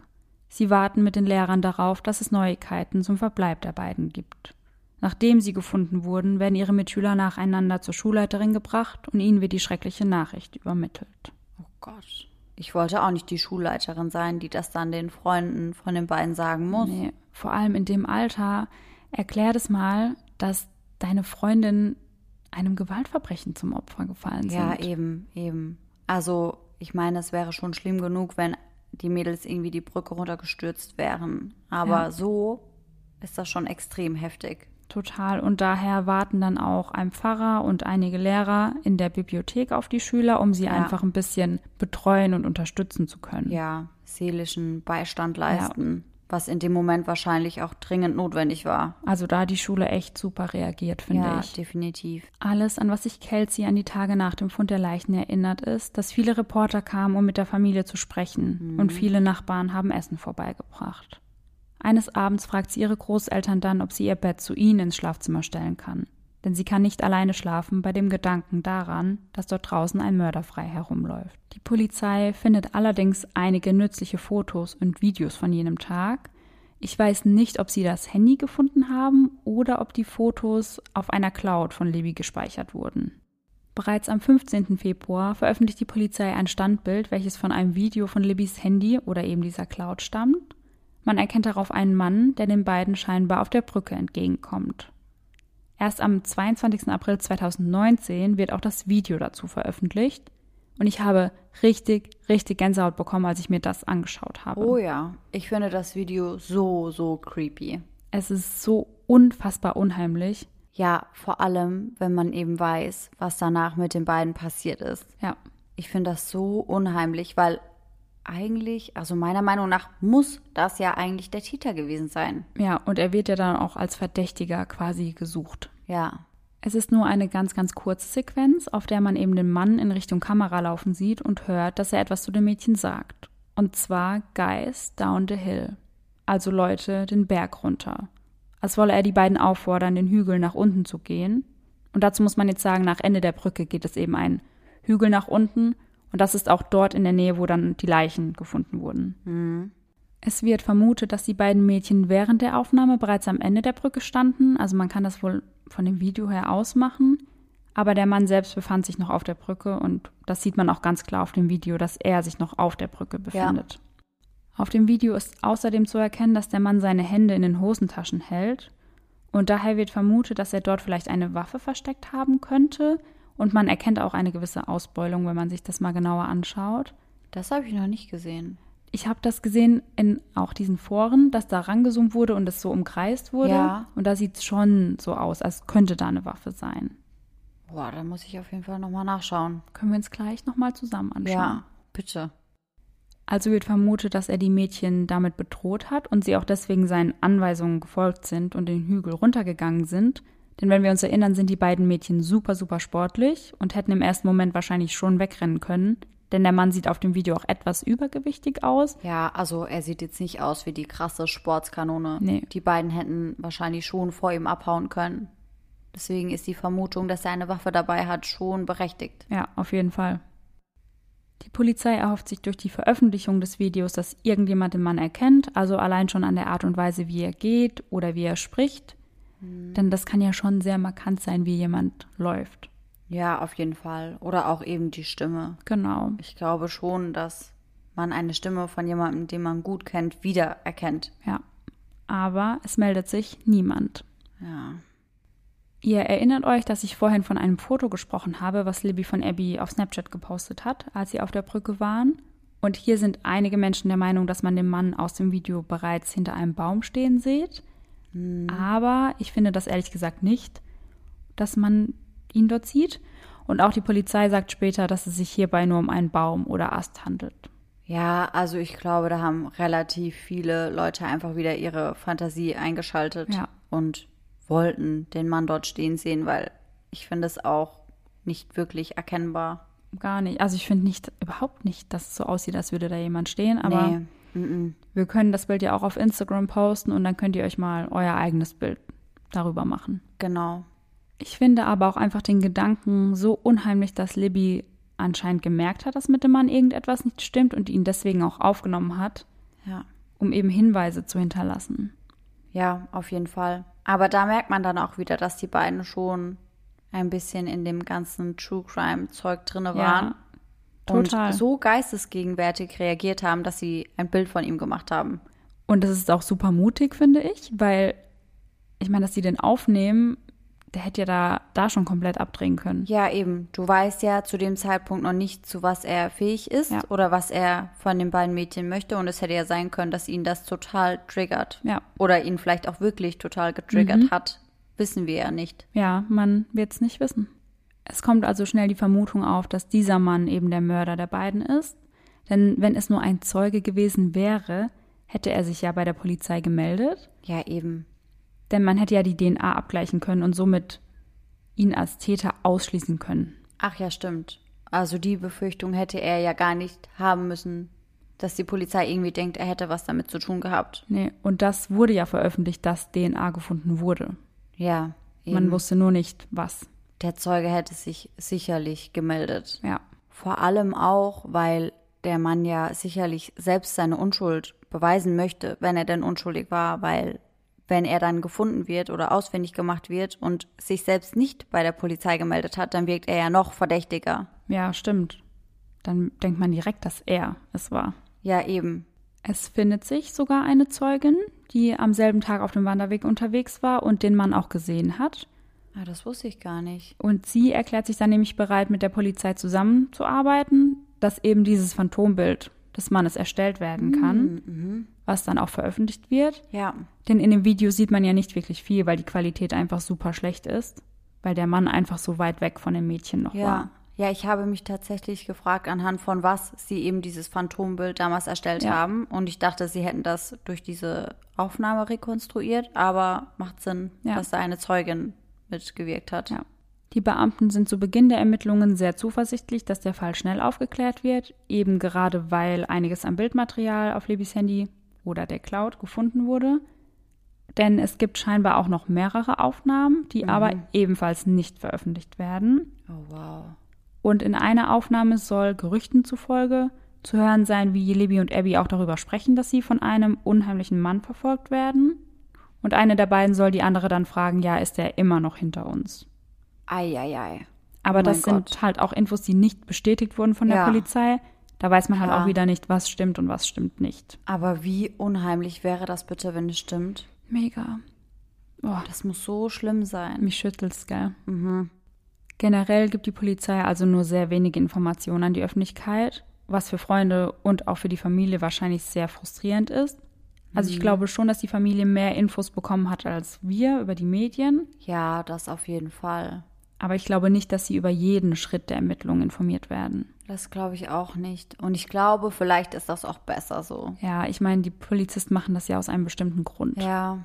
Sie warten mit den Lehrern darauf, dass es Neuigkeiten zum Verbleib der beiden gibt. Nachdem sie gefunden wurden, werden ihre Mitschüler nacheinander zur Schulleiterin gebracht und ihnen wird die schreckliche Nachricht übermittelt. Oh Gott. Ich wollte auch nicht die Schulleiterin sein, die das dann den Freunden von den beiden sagen muss. Nee, vor allem in dem Alter, erklär das mal, dass deine Freundin einem Gewaltverbrechen zum Opfer gefallen Ja, sind. eben, eben. Also, ich meine, es wäre schon schlimm genug, wenn die Mädels irgendwie die Brücke runtergestürzt wären. Aber Ja. so ist das schon extrem heftig. Total. Und daher warten dann auch ein Pfarrer und einige Lehrer in der Bibliothek auf die Schüler, um sie Ja. einfach ein bisschen betreuen und unterstützen zu können. Ja, seelischen Beistand leisten, was in dem Moment wahrscheinlich auch dringend notwendig war. Also da hat die Schule echt super reagiert, finde ja, ich. definitiv. Alles, an was sich Kelsey an die Tage nach dem Fund der Leichen erinnert, ist, dass viele Reporter kamen, um mit der Familie zu sprechen. Und viele Nachbarn haben Essen vorbeigebracht. Eines Abends fragt sie ihre Großeltern dann, ob sie ihr Bett zu ihnen ins Schlafzimmer stellen kann. Denn sie kann nicht alleine schlafen bei dem Gedanken daran, dass dort draußen ein Mörder frei herumläuft. Die Polizei findet allerdings einige nützliche Fotos und Videos von jenem Tag. Ich weiß nicht, ob sie das Handy gefunden haben oder ob die Fotos auf einer Cloud von Libby gespeichert wurden. Bereits am 15. Februar veröffentlicht die Polizei ein Standbild, welches von einem Video von Libbys Handy oder eben dieser Cloud stammt. Man erkennt darauf einen Mann, der den beiden scheinbar auf der Brücke entgegenkommt. Erst am 22. April 2019 wird auch das Video dazu veröffentlicht und ich habe richtig, richtig Gänsehaut bekommen, als ich mir das angeschaut habe. Oh ja, ich finde das Video so, so creepy. Es ist so unfassbar unheimlich. Ja, vor allem, wenn man eben weiß, was danach mit den beiden passiert ist. Ja, Ich finde das so unheimlich, weil eigentlich, also meiner Meinung nach, muss das ja eigentlich der Täter gewesen sein. ja, und er wird ja dann auch als Verdächtiger quasi gesucht. Ja, Es ist nur eine ganz, ganz kurze Sequenz, auf der man eben den Mann in Richtung Kamera laufen sieht und hört, dass er etwas zu dem Mädchen sagt. Und zwar Guys down the hill. Also Leute, den Berg runter. Als wolle er die beiden auffordern, den Hügel nach unten zu gehen. Und dazu muss man jetzt sagen, nach Ende der Brücke geht es eben einen Hügel nach unten. Und das ist auch dort in der Nähe, wo dann die Leichen gefunden wurden. Es wird vermutet, dass die beiden Mädchen während der Aufnahme bereits am Ende der Brücke standen. Also man kann das wohl von dem Video her ausmachen. Aber der Mann selbst befand sich noch auf der Brücke und das sieht man auch ganz klar auf dem Video, dass er sich noch auf der Brücke befindet. Auf dem Video ist außerdem zu erkennen, dass der Mann seine Hände in den Hosentaschen hält. Und daher wird vermutet, dass er dort vielleicht eine Waffe versteckt haben könnte. Und man erkennt auch eine gewisse Ausbeulung, wenn man sich das mal genauer anschaut. das habe ich noch nicht gesehen. ich habe das gesehen in auch diesen Foren, dass da rangezoomt wurde und es so umkreist wurde. Ja. Und da sieht es schon so aus, als könnte da eine Waffe sein. Boah, da muss ich auf jeden Fall nochmal nachschauen. Können wir uns gleich nochmal zusammen anschauen. Ja, bitte. Also wird vermutet, dass er die Mädchen damit bedroht hat und sie auch deswegen seinen Anweisungen gefolgt sind und den Hügel runtergegangen sind. Denn wenn wir uns erinnern, sind die beiden Mädchen super, super sportlich und hätten im ersten Moment wahrscheinlich schon wegrennen können. Denn der Mann sieht auf dem Video auch etwas übergewichtig aus. Ja, also er sieht jetzt nicht aus wie die krasse Sportskanone. Nee. Die beiden hätten wahrscheinlich schon vor ihm abhauen können. Deswegen ist die Vermutung, dass er eine Waffe dabei hat, schon berechtigt. Ja, auf jeden Fall. Die Polizei erhofft sich durch die Veröffentlichung des Videos, dass irgendjemand den Mann erkennt, also allein schon an der Art und Weise, wie er geht oder wie er spricht. Denn das kann ja schon sehr markant sein, wie jemand läuft. Ja, auf jeden Fall. Oder auch eben die Stimme. Genau. Ich glaube schon, dass man eine Stimme von jemandem, den man gut kennt, wiedererkennt. Ja. Aber es meldet sich niemand. Ja. Ihr erinnert euch, dass ich vorhin von einem Foto gesprochen habe, was Libby von Abby auf Snapchat gepostet hat, als sie auf der Brücke waren. Und hier sind einige Menschen der Meinung, dass man den Mann aus dem Video bereits hinter einem Baum stehen sieht. Aber ich finde das ehrlich gesagt nicht, dass man ihn dort sieht. Und auch die Polizei sagt später, dass es sich hierbei nur um einen Baum oder Ast handelt. Ja, also ich glaube, da haben relativ viele Leute einfach wieder ihre Fantasie eingeschaltet Ja. und wollten den Mann dort stehen sehen, weil ich finde es auch nicht wirklich erkennbar. Gar nicht. Also ich finde nicht, überhaupt nicht, dass es so aussieht, als würde da jemand stehen. Aber nee. Mm-mm. wir können das Bild ja auch auf Instagram posten und dann könnt ihr euch mal euer eigenes Bild darüber machen. Genau. Ich finde aber auch einfach den Gedanken so unheimlich, dass Libby anscheinend gemerkt hat, dass mit dem Mann irgendetwas nicht stimmt und ihn deswegen auch aufgenommen hat, Ja. um eben Hinweise zu hinterlassen. Ja, auf jeden Fall. Aber da merkt man dann auch wieder, dass die beiden schon ein bisschen in dem ganzen True Crime Zeug drinne waren. Total. Und so geistesgegenwärtig reagiert haben, dass sie ein Bild von ihm gemacht haben. Und das ist auch super mutig, finde ich, weil ich meine, dass sie den aufnehmen, der hätte ja da, da schon komplett abdrehen können. Ja, eben. Du weißt ja zu dem Zeitpunkt noch nicht, zu was er fähig ist Ja. oder was er von den beiden Mädchen möchte. Und es hätte ja sein können, dass ihn das total triggert. Ja. Oder ihn vielleicht auch wirklich total getriggert hat. Wissen wir ja nicht. Ja, man wird es nicht wissen. Es kommt also schnell die Vermutung auf, dass dieser Mann eben der Mörder der beiden ist. Denn wenn es nur ein Zeuge gewesen wäre, hätte er sich ja bei der Polizei gemeldet. Ja, eben. Denn man hätte ja die DNA abgleichen können und somit ihn als Täter ausschließen können. Ach ja, stimmt. Also die Befürchtung hätte er ja gar nicht haben müssen, dass die Polizei irgendwie denkt, er hätte was damit zu tun gehabt. Nee, und das wurde ja veröffentlicht, dass DNA gefunden wurde. Ja, eben. Man wusste nur nicht, was. Der Zeuge hätte sich sicherlich gemeldet. Ja. Vor allem auch, weil der Mann ja sicherlich selbst seine Unschuld beweisen möchte, wenn er denn unschuldig war, weil wenn er dann gefunden wird oder ausfindig gemacht wird und sich selbst nicht bei der Polizei gemeldet hat, dann wirkt er ja noch verdächtiger. Ja, stimmt. Dann denkt man direkt, dass er es war. Ja, eben. Es findet sich sogar eine Zeugin, die am selben Tag auf dem Wanderweg unterwegs war und den Mann auch gesehen hat. Ah, das wusste ich gar nicht. Und sie erklärt sich dann nämlich bereit, mit der Polizei zusammenzuarbeiten, dass eben dieses Phantombild des Mannes erstellt werden kann, was dann auch veröffentlicht wird. Ja. Denn in dem Video sieht man ja nicht wirklich viel, weil die Qualität einfach super schlecht ist, weil der Mann einfach so weit weg von dem Mädchen noch Ja. war. Ja, ich habe mich tatsächlich gefragt, anhand von was sie eben dieses Phantombild damals erstellt Ja. haben. Und ich dachte, sie hätten das durch diese Aufnahme rekonstruiert, aber macht Sinn, Ja. dass da eine Zeugin mitgewirkt hat. Ja. Die Beamten sind zu Beginn der Ermittlungen sehr zuversichtlich, dass der Fall schnell aufgeklärt wird, eben gerade weil einiges an Bildmaterial auf Libby's Handy oder der Cloud gefunden wurde. Denn es gibt scheinbar auch noch mehrere Aufnahmen, die aber ebenfalls nicht veröffentlicht werden. Oh, wow. Und in einer Aufnahme soll Gerüchten zufolge zu hören sein, wie Libby und Abby auch darüber sprechen, dass sie von einem unheimlichen Mann verfolgt werden. Und eine der beiden soll die andere dann fragen, ja, ist er immer noch hinter uns? Eieiei. Aber Oh das sind Gott. halt auch Infos, die nicht bestätigt wurden von der Ja. Polizei. Da weiß man halt Ja. auch wieder nicht, was stimmt und was stimmt nicht. Aber wie unheimlich wäre das bitte, wenn es stimmt? Mega. Boah, Das muss so schlimm sein. mich schüttelt's, gell? Generell gibt die Polizei also nur sehr wenige Informationen an die Öffentlichkeit. was für Freunde und auch für die Familie wahrscheinlich sehr frustrierend ist. Also ich Mhm. glaube schon, dass die Familie mehr Infos bekommen hat als wir über die Medien. Ja, das auf jeden Fall. Aber ich glaube nicht, dass sie über jeden Schritt der Ermittlungen informiert werden. Das glaube ich auch nicht. Und ich glaube, vielleicht ist das auch besser so. Ja, ich meine, die Polizisten machen das ja aus einem bestimmten Grund. Ja,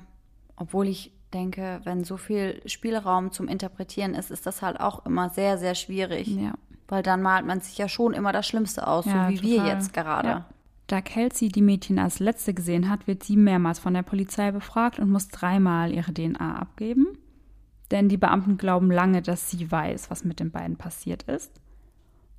obwohl ich denke, wenn so viel Spielraum zum Interpretieren ist, ist das halt auch immer sehr, sehr schwierig. Ja. Weil dann malt man sich ja schon immer das Schlimmste aus, Ja, so wie wir total. jetzt gerade. Ja. Da Kelsey die Mädchen als letzte gesehen hat, wird sie mehrmals von der Polizei befragt und muss dreimal ihre DNA abgeben. Denn die Beamten glauben lange, dass sie weiß, was mit den beiden passiert ist.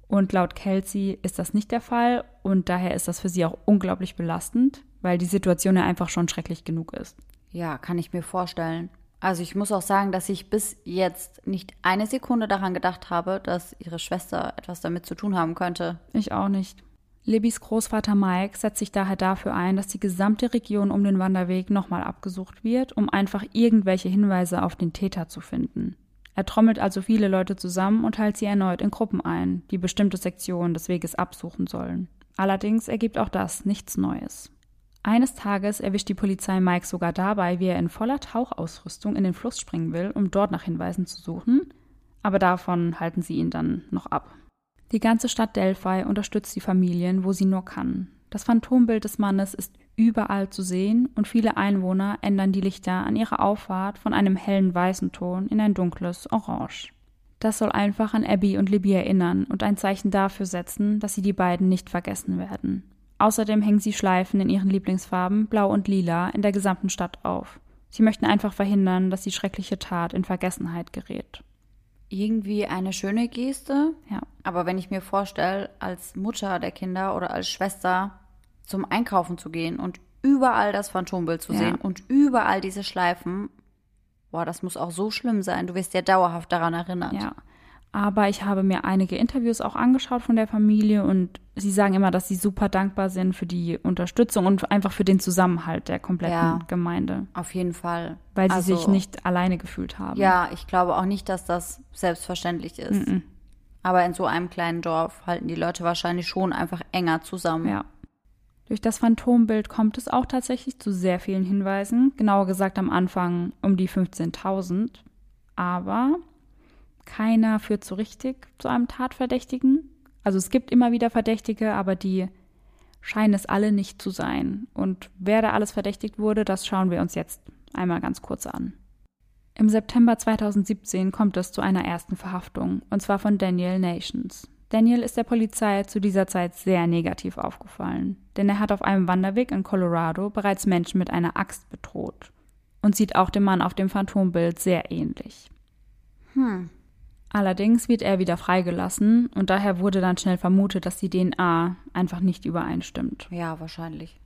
Und laut Kelsey ist das nicht der Fall und daher ist das für sie auch unglaublich belastend, weil die Situation ja einfach schon schrecklich genug ist. Ja, kann ich mir vorstellen. Also ich muss auch sagen, dass ich bis jetzt nicht eine Sekunde daran gedacht habe, dass ihre Schwester etwas damit zu tun haben könnte. Ich auch nicht. Libbys Großvater Mike setzt sich daher dafür ein, dass die gesamte Region um den Wanderweg nochmal abgesucht wird, um einfach irgendwelche Hinweise auf den Täter zu finden. Er trommelt also viele Leute zusammen und teilt sie erneut in Gruppen ein, die bestimmte Sektionen des Weges absuchen sollen. Allerdings ergibt auch das nichts Neues. Eines Tages erwischt die Polizei Mike sogar dabei, wie er in voller Tauchausrüstung in den Fluss springen will, um dort nach Hinweisen zu suchen, aber davon halten sie ihn dann noch ab. Die ganze Stadt Delphi unterstützt die Familien, wo sie nur kann. Das Phantombild des Mannes ist überall zu sehen und viele Einwohner ändern die Lichter an ihrer Auffahrt von einem hellen weißen Ton in ein dunkles Orange. Das soll einfach an Abby und Libby erinnern und ein Zeichen dafür setzen, dass sie die beiden nicht vergessen werden. Außerdem hängen sie Schleifen in ihren Lieblingsfarben Blau und Lila in der gesamten Stadt auf. Sie möchten einfach verhindern, dass die schreckliche Tat in Vergessenheit gerät. Irgendwie eine schöne Geste, Ja. aber wenn ich mir vorstelle, als Mutter der Kinder oder als Schwester zum Einkaufen zu gehen und überall das Phantombild zu Ja. sehen und überall diese Schleifen, boah, das muss auch so schlimm sein. Du wirst ja dauerhaft daran erinnert. Ja. Aber ich habe mir einige Interviews auch angeschaut von der Familie und sie sagen immer, dass sie super dankbar sind für die Unterstützung und einfach für den Zusammenhalt der kompletten Ja. Gemeinde, Auf jeden Fall. weil sie Also, sich nicht alleine gefühlt haben. Ja, ich glaube auch nicht, dass das selbstverständlich ist. Aber in so einem kleinen Dorf halten die Leute wahrscheinlich schon einfach enger zusammen. Ja. Durch das Phantombild kommt es auch tatsächlich zu sehr vielen Hinweisen, genauer gesagt am Anfang um die 15.000. Aber keiner führt so richtig zu einem Tatverdächtigen. Also es gibt immer wieder Verdächtige, aber die scheinen es alle nicht zu sein. Und wer da alles verdächtigt wurde, das schauen wir uns jetzt einmal ganz kurz an. Im September 2017 kommt es zu einer ersten Verhaftung, und zwar von Daniel Nations. Daniel ist der Polizei zu dieser Zeit sehr negativ aufgefallen, denn er hat auf einem Wanderweg in Colorado bereits Menschen mit einer Axt bedroht und sieht auch dem Mann auf dem Phantombild sehr ähnlich. Hm. Allerdings wird er wieder freigelassen und daher wurde dann schnell vermutet, dass die DNA einfach nicht übereinstimmt. Ja, wahrscheinlich.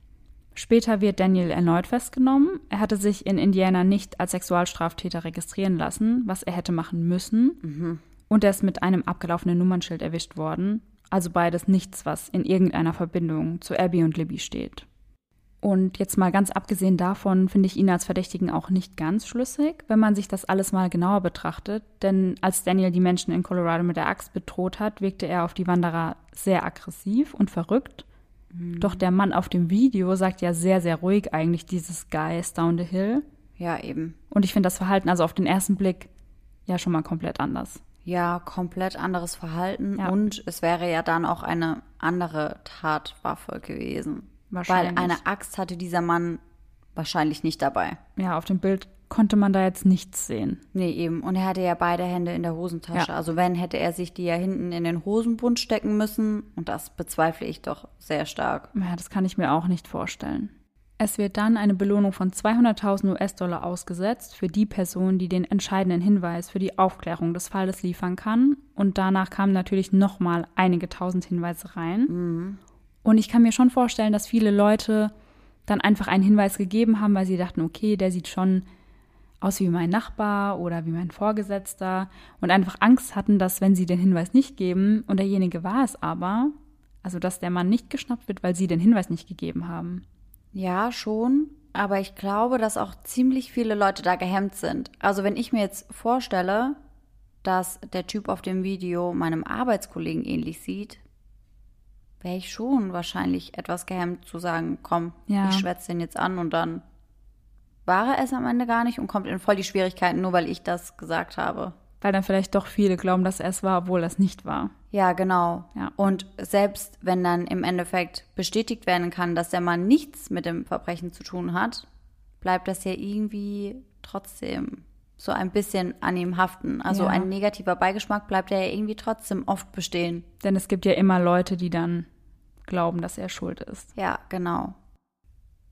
Später wird Daniel erneut festgenommen. Er hatte sich in Indiana nicht als Sexualstraftäter registrieren lassen, was er hätte machen müssen. Und er ist mit einem abgelaufenen Nummernschild erwischt worden. Also beides nichts, was in irgendeiner Verbindung zu Abby und Libby steht. Und jetzt mal ganz abgesehen davon finde ich ihn als Verdächtigen auch nicht ganz schlüssig, wenn man sich das alles mal genauer betrachtet. Denn als Daniel die Menschen in Colorado mit der Axt bedroht hat, wirkte er auf die Wanderer sehr aggressiv und verrückt. Doch der Mann auf dem Video sagt ja sehr, sehr ruhig eigentlich dieses Guys down the hill. Ja, eben. Und ich finde das Verhalten also auf den ersten Blick ja schon mal komplett anders. Ja, komplett anderes Verhalten. Ja. Und es wäre ja dann auch eine andere Tatwaffe gewesen. Weil Wahrscheinlich. eine Axt hatte dieser Mann wahrscheinlich nicht dabei. Ja, auf dem Bild konnte man da jetzt nichts sehen. Nee, eben. Und er hatte ja beide Hände in der Hosentasche. Ja. Also wenn, hätte er sich die ja hinten in den Hosenbund stecken müssen. Und das bezweifle ich doch sehr stark. Ja, das kann ich mir auch nicht vorstellen. Es wird dann eine Belohnung von 200.000 US-Dollar ausgesetzt für die Person, die den entscheidenden Hinweis für die Aufklärung des Falles liefern kann. Und danach kamen natürlich nochmal einige tausend Hinweise rein. Und ich kann mir schon vorstellen, dass viele Leute dann einfach einen Hinweis gegeben haben, weil sie dachten, okay, der sieht schon aus wie mein Nachbar oder wie mein Vorgesetzter und einfach Angst hatten, dass wenn sie den Hinweis nicht geben und derjenige war es aber, also dass der Mann nicht geschnappt wird, weil sie den Hinweis nicht gegeben haben. Ja, schon. Aber ich glaube, dass auch ziemlich viele Leute da gehemmt sind. Also wenn ich mir jetzt vorstelle, dass der Typ auf dem Video meinem Arbeitskollegen ähnlich sieht, wäre ich schon wahrscheinlich etwas gehemmt zu sagen, komm, Ja. ich schwätze den jetzt an und dann war er es am Ende gar nicht und kommt in voll die Schwierigkeiten, nur weil ich das gesagt habe. Weil dann vielleicht doch viele glauben, dass er es war, obwohl das nicht war. Ja, genau. Ja. Und selbst wenn dann im Endeffekt bestätigt werden kann, dass der Mann nichts mit dem Verbrechen zu tun hat, bleibt das ja irgendwie trotzdem so ein bisschen an ihm haften. Also Ja. ein negativer Beigeschmack bleibt ja irgendwie trotzdem oft bestehen. Denn es gibt ja immer Leute, die dann glauben, dass er schuld ist. Ja, genau.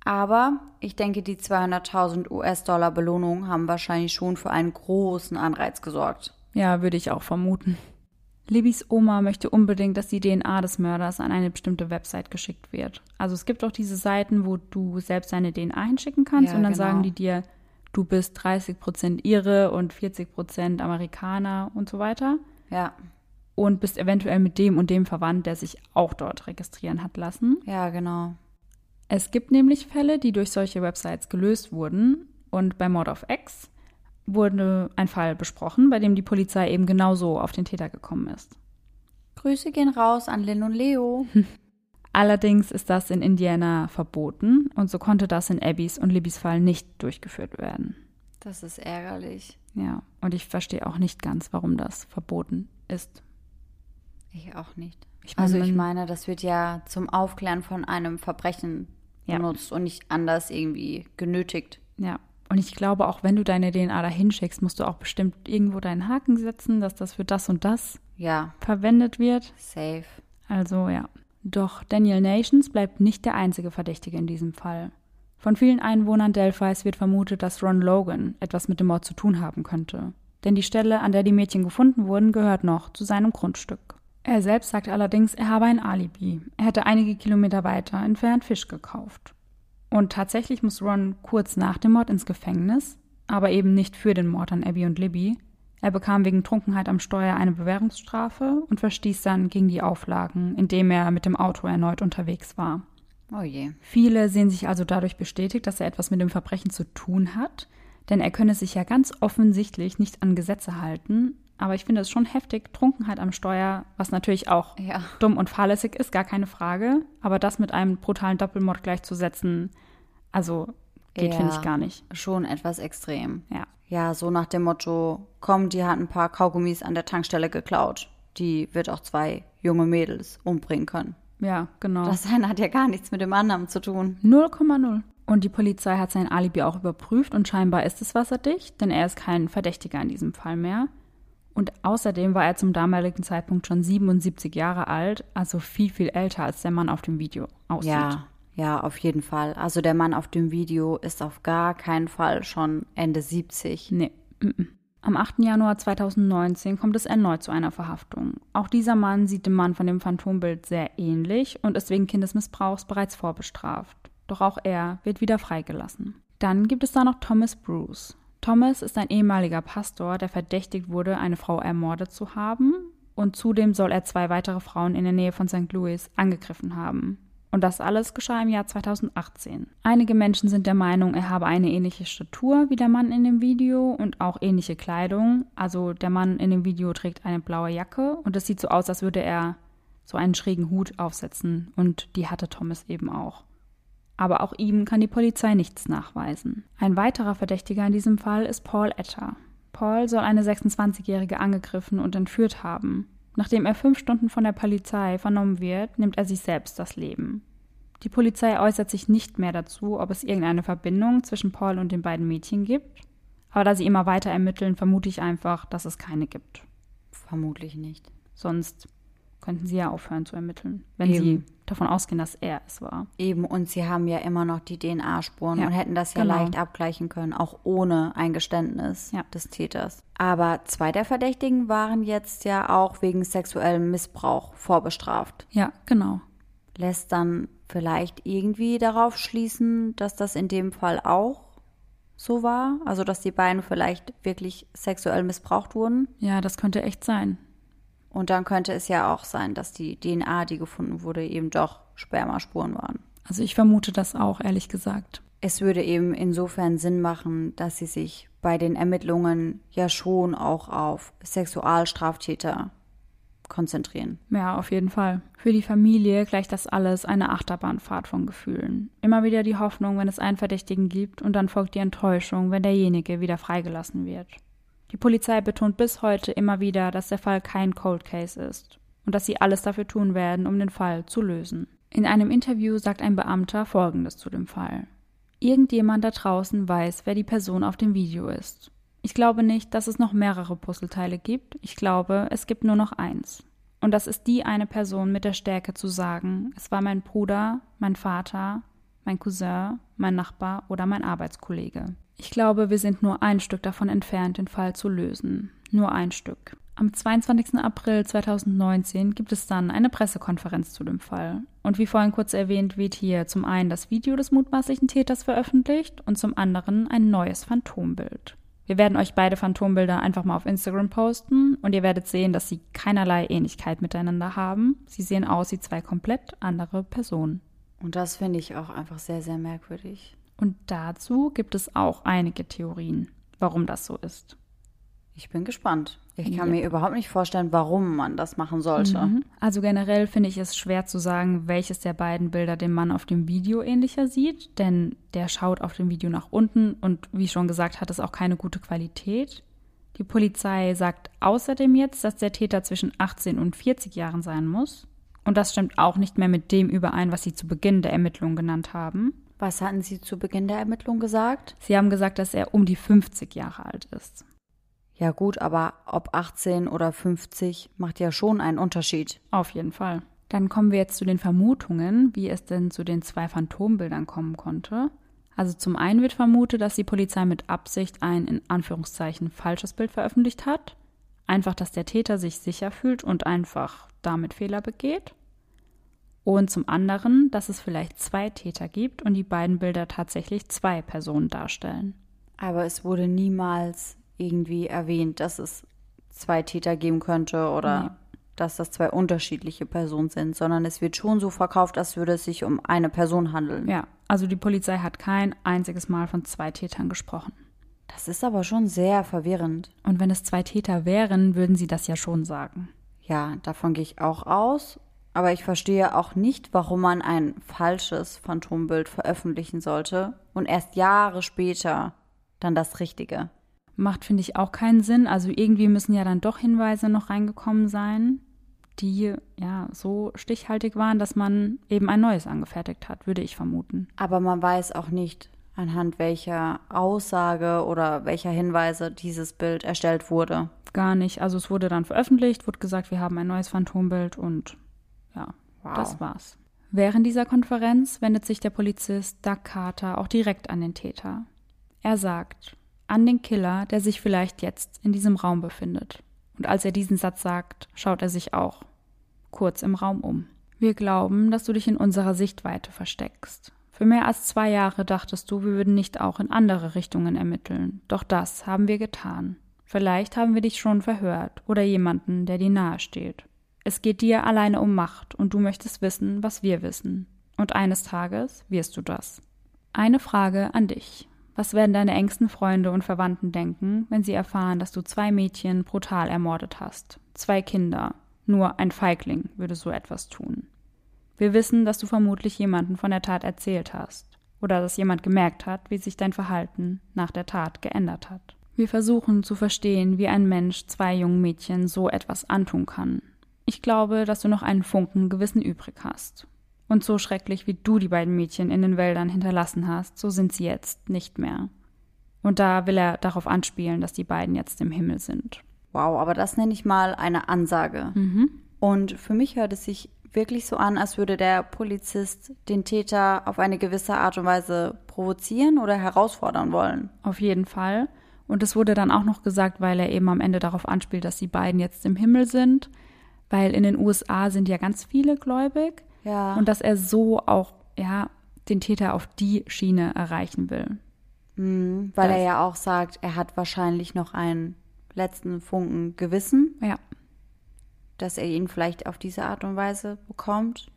Aber ich denke, die 200.000 US-Dollar Belohnung haben wahrscheinlich schon für einen großen Anreiz gesorgt. Ja, würde ich auch vermuten. Libbys Oma möchte unbedingt, dass die DNA des Mörders an eine bestimmte Website geschickt wird. Also es gibt auch diese Seiten, wo du selbst deine DNA hinschicken kannst Ja, und dann genau. sagen die dir, du bist 30% Ire und 40% Amerikaner und so weiter Ja, und bist eventuell mit dem und dem verwandt, der sich auch dort registrieren hat lassen. ja, genau. Es gibt nämlich Fälle, die durch solche Websites gelöst wurden und bei Mord of X wurde ein Fall besprochen, bei dem die Polizei eben genauso auf den Täter gekommen ist. Grüße gehen raus an Lynn und Leo. [LAUGHS] Allerdings ist das in Indiana verboten und so konnte das in Abbys und Libbys Fall nicht durchgeführt werden. Das ist ärgerlich. Ja, und ich verstehe auch nicht ganz, warum das verboten ist. Ich auch nicht. Ich meine, also ich meine, das wird ja zum Aufklären von einem Verbrechen Ja. benutzt und nicht anders irgendwie genötigt. Ja, und ich glaube, auch wenn du deine DNA dahin schickst, musst du auch bestimmt irgendwo deinen Haken setzen, dass das für das und das Ja, verwendet wird. safe. Also ja. Doch Daniel Nations bleibt nicht der einzige Verdächtige in diesem Fall. Von vielen Einwohnern Delphis wird vermutet, dass Ron Logan etwas mit dem Mord zu tun haben könnte. Denn die Stelle, an der die Mädchen gefunden wurden, gehört noch zu seinem Grundstück. Er selbst sagt allerdings, er habe ein Alibi. Er hätte einige Kilometer weiter entfernt Fisch gekauft. Und tatsächlich muss Ron kurz nach dem Mord ins Gefängnis, aber eben nicht für den Mord an Abby und Libby. Er bekam wegen Trunkenheit am Steuer eine Bewährungsstrafe und verstieß dann gegen die Auflagen, indem er mit dem Auto erneut unterwegs war. Oh je. Viele sehen sich also dadurch bestätigt, dass er etwas mit dem Verbrechen zu tun hat, denn er könne sich ja ganz offensichtlich nicht an Gesetze halten. Aber ich finde es schon heftig, Trunkenheit am Steuer, was natürlich auch Ja. dumm und fahrlässig ist, gar keine Frage. Aber das mit einem brutalen Doppelmord gleichzusetzen, also geht, Ja. finde ich gar nicht. Schon etwas extrem. Ja. Ja, so nach dem Motto, komm, die hat ein paar Kaugummis an der Tankstelle geklaut. Die wird auch zwei junge Mädels umbringen können. Ja, genau. Das eine hat ja gar nichts mit dem anderen zu tun. 0,0. Und die Polizei hat sein Alibi auch überprüft und scheinbar ist es wasserdicht, denn er ist kein Verdächtiger in diesem Fall mehr. Und außerdem war er zum damaligen Zeitpunkt schon 77 Jahre alt, also viel, viel älter als der Mann auf dem Video aussieht. Ja, ja, auf jeden Fall. Also der Mann auf dem Video ist auf gar keinen Fall schon Ende 70. Nee. Am 8. Januar 2019 kommt es erneut zu einer Verhaftung. Auch dieser Mann sieht dem Mann von dem Phantombild sehr ähnlich und ist wegen Kindesmissbrauchs bereits vorbestraft. Doch auch er wird wieder freigelassen. Dann gibt es da noch Thomas Bruce. Thomas ist ein ehemaliger Pastor, der verdächtigt wurde, eine Frau ermordet zu haben. Und zudem soll er zwei weitere Frauen in der Nähe von St. Louis angegriffen haben. Und das alles geschah im Jahr 2018. Einige Menschen sind der Meinung, er habe eine ähnliche Statur wie der Mann in dem Video und auch ähnliche Kleidung. Also der Mann in dem Video trägt eine blaue Jacke und es sieht so aus, als würde er so einen schrägen Hut aufsetzen. Und die hatte Thomas eben auch. Aber auch ihm kann die Polizei nichts nachweisen. Ein weiterer Verdächtiger in diesem Fall ist Paul Etter. Paul soll eine 26-Jährige angegriffen und entführt haben. Nachdem er fünf Stunden von der Polizei vernommen wird, nimmt er sich selbst das Leben. Die Polizei äußert sich nicht mehr dazu, ob es irgendeine Verbindung zwischen Paul und den beiden Mädchen gibt. Aber da sie immer weiter ermitteln, vermute ich einfach, dass es keine gibt. Vermutlich nicht. Sonst könnten sie ja aufhören zu ermitteln, wenn Eben. sie davon ausgehen, dass er es war. Eben, und sie haben ja immer noch die DNA-Spuren Ja, und hätten das ja genau. leicht abgleichen können, auch ohne ein Geständnis Ja. des Täters. Aber zwei der Verdächtigen waren jetzt ja auch wegen sexuellem Missbrauch vorbestraft. Ja, genau. Lässt dann vielleicht irgendwie darauf schließen, dass das in dem Fall auch so war? Also, dass die beiden vielleicht wirklich sexuell missbraucht wurden? Ja, das könnte echt sein. Und dann könnte es ja auch sein, dass die DNA, die gefunden wurde, eben doch Spermaspuren waren. Also ich vermute das auch, ehrlich gesagt. Es würde eben insofern Sinn machen, dass sie sich bei den Ermittlungen ja schon auch auf Sexualstraftäter konzentrieren. Ja, auf jeden Fall. Für die Familie gleicht das alles eine Achterbahnfahrt von Gefühlen. Immer wieder die Hoffnung, wenn es einen Verdächtigen gibt, und dann folgt die Enttäuschung, wenn derjenige wieder freigelassen wird. Die Polizei betont bis heute immer wieder, dass der Fall kein Cold Case ist und dass sie alles dafür tun werden, um den Fall zu lösen. In einem Interview sagt ein Beamter Folgendes zu dem Fall. Irgendjemand da draußen weiß, wer die Person auf dem Video ist. Ich glaube nicht, dass es noch mehrere Puzzleteile gibt. Ich glaube, es gibt nur noch eins. Und das ist die eine Person mit der Stärke zu sagen, es war mein Bruder, mein Vater, mein Cousin, mein Nachbar oder mein Arbeitskollege. Ich glaube, wir sind nur ein Stück davon entfernt, den Fall zu lösen. Nur ein Stück. Am 22. April 2019 gibt es dann eine Pressekonferenz zu dem Fall. Und wie vorhin kurz erwähnt, wird hier zum einen das Video des mutmaßlichen Täters veröffentlicht und zum anderen ein neues Phantombild. Wir werden euch beide Phantombilder einfach mal auf Instagram posten und ihr werdet sehen, dass sie keinerlei Ähnlichkeit miteinander haben. Sie sehen aus wie zwei komplett andere Personen. Und das finde ich auch einfach sehr, sehr merkwürdig. Und dazu gibt es auch einige Theorien, warum das so ist. Ich bin gespannt. Ich kann ja. mir überhaupt nicht vorstellen, warum man das machen sollte. Mhm. Also generell finde ich es schwer zu sagen, welches der beiden Bilder dem Mann auf dem Video ähnlicher sieht, denn der schaut auf dem Video nach unten und wie schon gesagt, hat es auch keine gute Qualität. Die Polizei sagt außerdem jetzt, dass der Täter zwischen 18 und 40 Jahren sein muss. Und das stimmt auch nicht mehr mit dem überein, was sie zu Beginn der Ermittlungen genannt haben. Was hatten Sie zu Beginn der Ermittlung gesagt? Sie haben gesagt, dass er um die 50 Jahre alt ist. Ja gut, aber ob 18 oder 50 macht ja schon einen Unterschied. Auf jeden Fall. Dann kommen wir jetzt zu den Vermutungen, wie es denn zu den zwei Phantombildern kommen konnte. Also zum einen wird vermutet, dass die Polizei mit Absicht ein in Anführungszeichen falsches Bild veröffentlicht hat. Einfach, dass der Täter sich sicher fühlt und einfach damit Fehler begeht. Und zum anderen, dass es vielleicht zwei Täter gibt und die beiden Bilder tatsächlich zwei Personen darstellen. Aber es wurde niemals irgendwie erwähnt, dass es zwei Täter geben könnte oder nee. dass das zwei unterschiedliche Personen sind, sondern es wird schon so verkauft, als würde es sich um eine Person handeln. Ja, also die Polizei hat kein einziges Mal von zwei Tätern gesprochen. Das ist aber schon sehr verwirrend. Und wenn es zwei Täter wären, würden sie das ja schon sagen. Ja, davon gehe ich auch aus. Aber ich verstehe auch nicht, warum man ein falsches Phantombild veröffentlichen sollte und erst Jahre später dann das richtige. Macht, finde ich, auch keinen Sinn. Also irgendwie müssen ja dann doch Hinweise noch reingekommen sein, die ja so stichhaltig waren, dass man eben ein neues angefertigt hat, würde ich vermuten. Aber man weiß auch nicht, anhand welcher Aussage oder welcher Hinweise dieses Bild erstellt wurde. Gar nicht. Also es wurde dann veröffentlicht, wurde gesagt, wir haben ein neues Phantombild und ja, wow. das war's. Während dieser Konferenz wendet sich der Polizist Doug Carter auch direkt an den Täter. Er sagt, an den Killer, der sich vielleicht jetzt in diesem Raum befindet. Und als er diesen Satz sagt, schaut er sich auch kurz im Raum um. Wir glauben, dass du dich in unserer Sichtweite versteckst. Für mehr als zwei Jahre dachtest du, wir würden nicht auch in andere Richtungen ermitteln. Doch das haben wir getan. Vielleicht haben wir dich schon verhört oder jemanden, der dir nahe steht. Es geht dir alleine um Macht und du möchtest wissen, was wir wissen. Und eines Tages wirst du das. Eine Frage an dich. Was werden deine engsten Freunde und Verwandten denken, wenn sie erfahren, dass du zwei Mädchen brutal ermordet hast? Zwei Kinder. Nur ein Feigling würde so etwas tun. Wir wissen, dass du vermutlich jemanden von der Tat erzählt hast oder dass jemand gemerkt hat, wie sich dein Verhalten nach der Tat geändert hat. Wir versuchen zu verstehen, wie ein Mensch zwei jungen Mädchen so etwas antun kann ich glaube, dass du noch einen Funken Gewissen übrig hast. Und so schrecklich wie du die beiden Mädchen in den Wäldern hinterlassen hast, so sind sie jetzt nicht mehr. Und da will er darauf anspielen, dass die beiden jetzt im Himmel sind. Wow, aber das nenne ich mal eine Ansage. Mhm. Und für mich hört es sich wirklich so an, als würde der Polizist den Täter auf eine gewisse Art und Weise provozieren oder herausfordern wollen. Auf jeden Fall. Und es wurde dann auch noch gesagt, weil er eben am Ende darauf anspielt, dass die beiden jetzt im Himmel sind weil in den USA sind ja ganz viele gläubig. Ja. Und dass er so auch, ja, den Täter auf die Schiene erreichen will. Mhm, weil das, er ja auch sagt, er hat wahrscheinlich noch einen letzten Funken Gewissen. Ja. Dass er ihn vielleicht auf diese Art und Weise bekommt.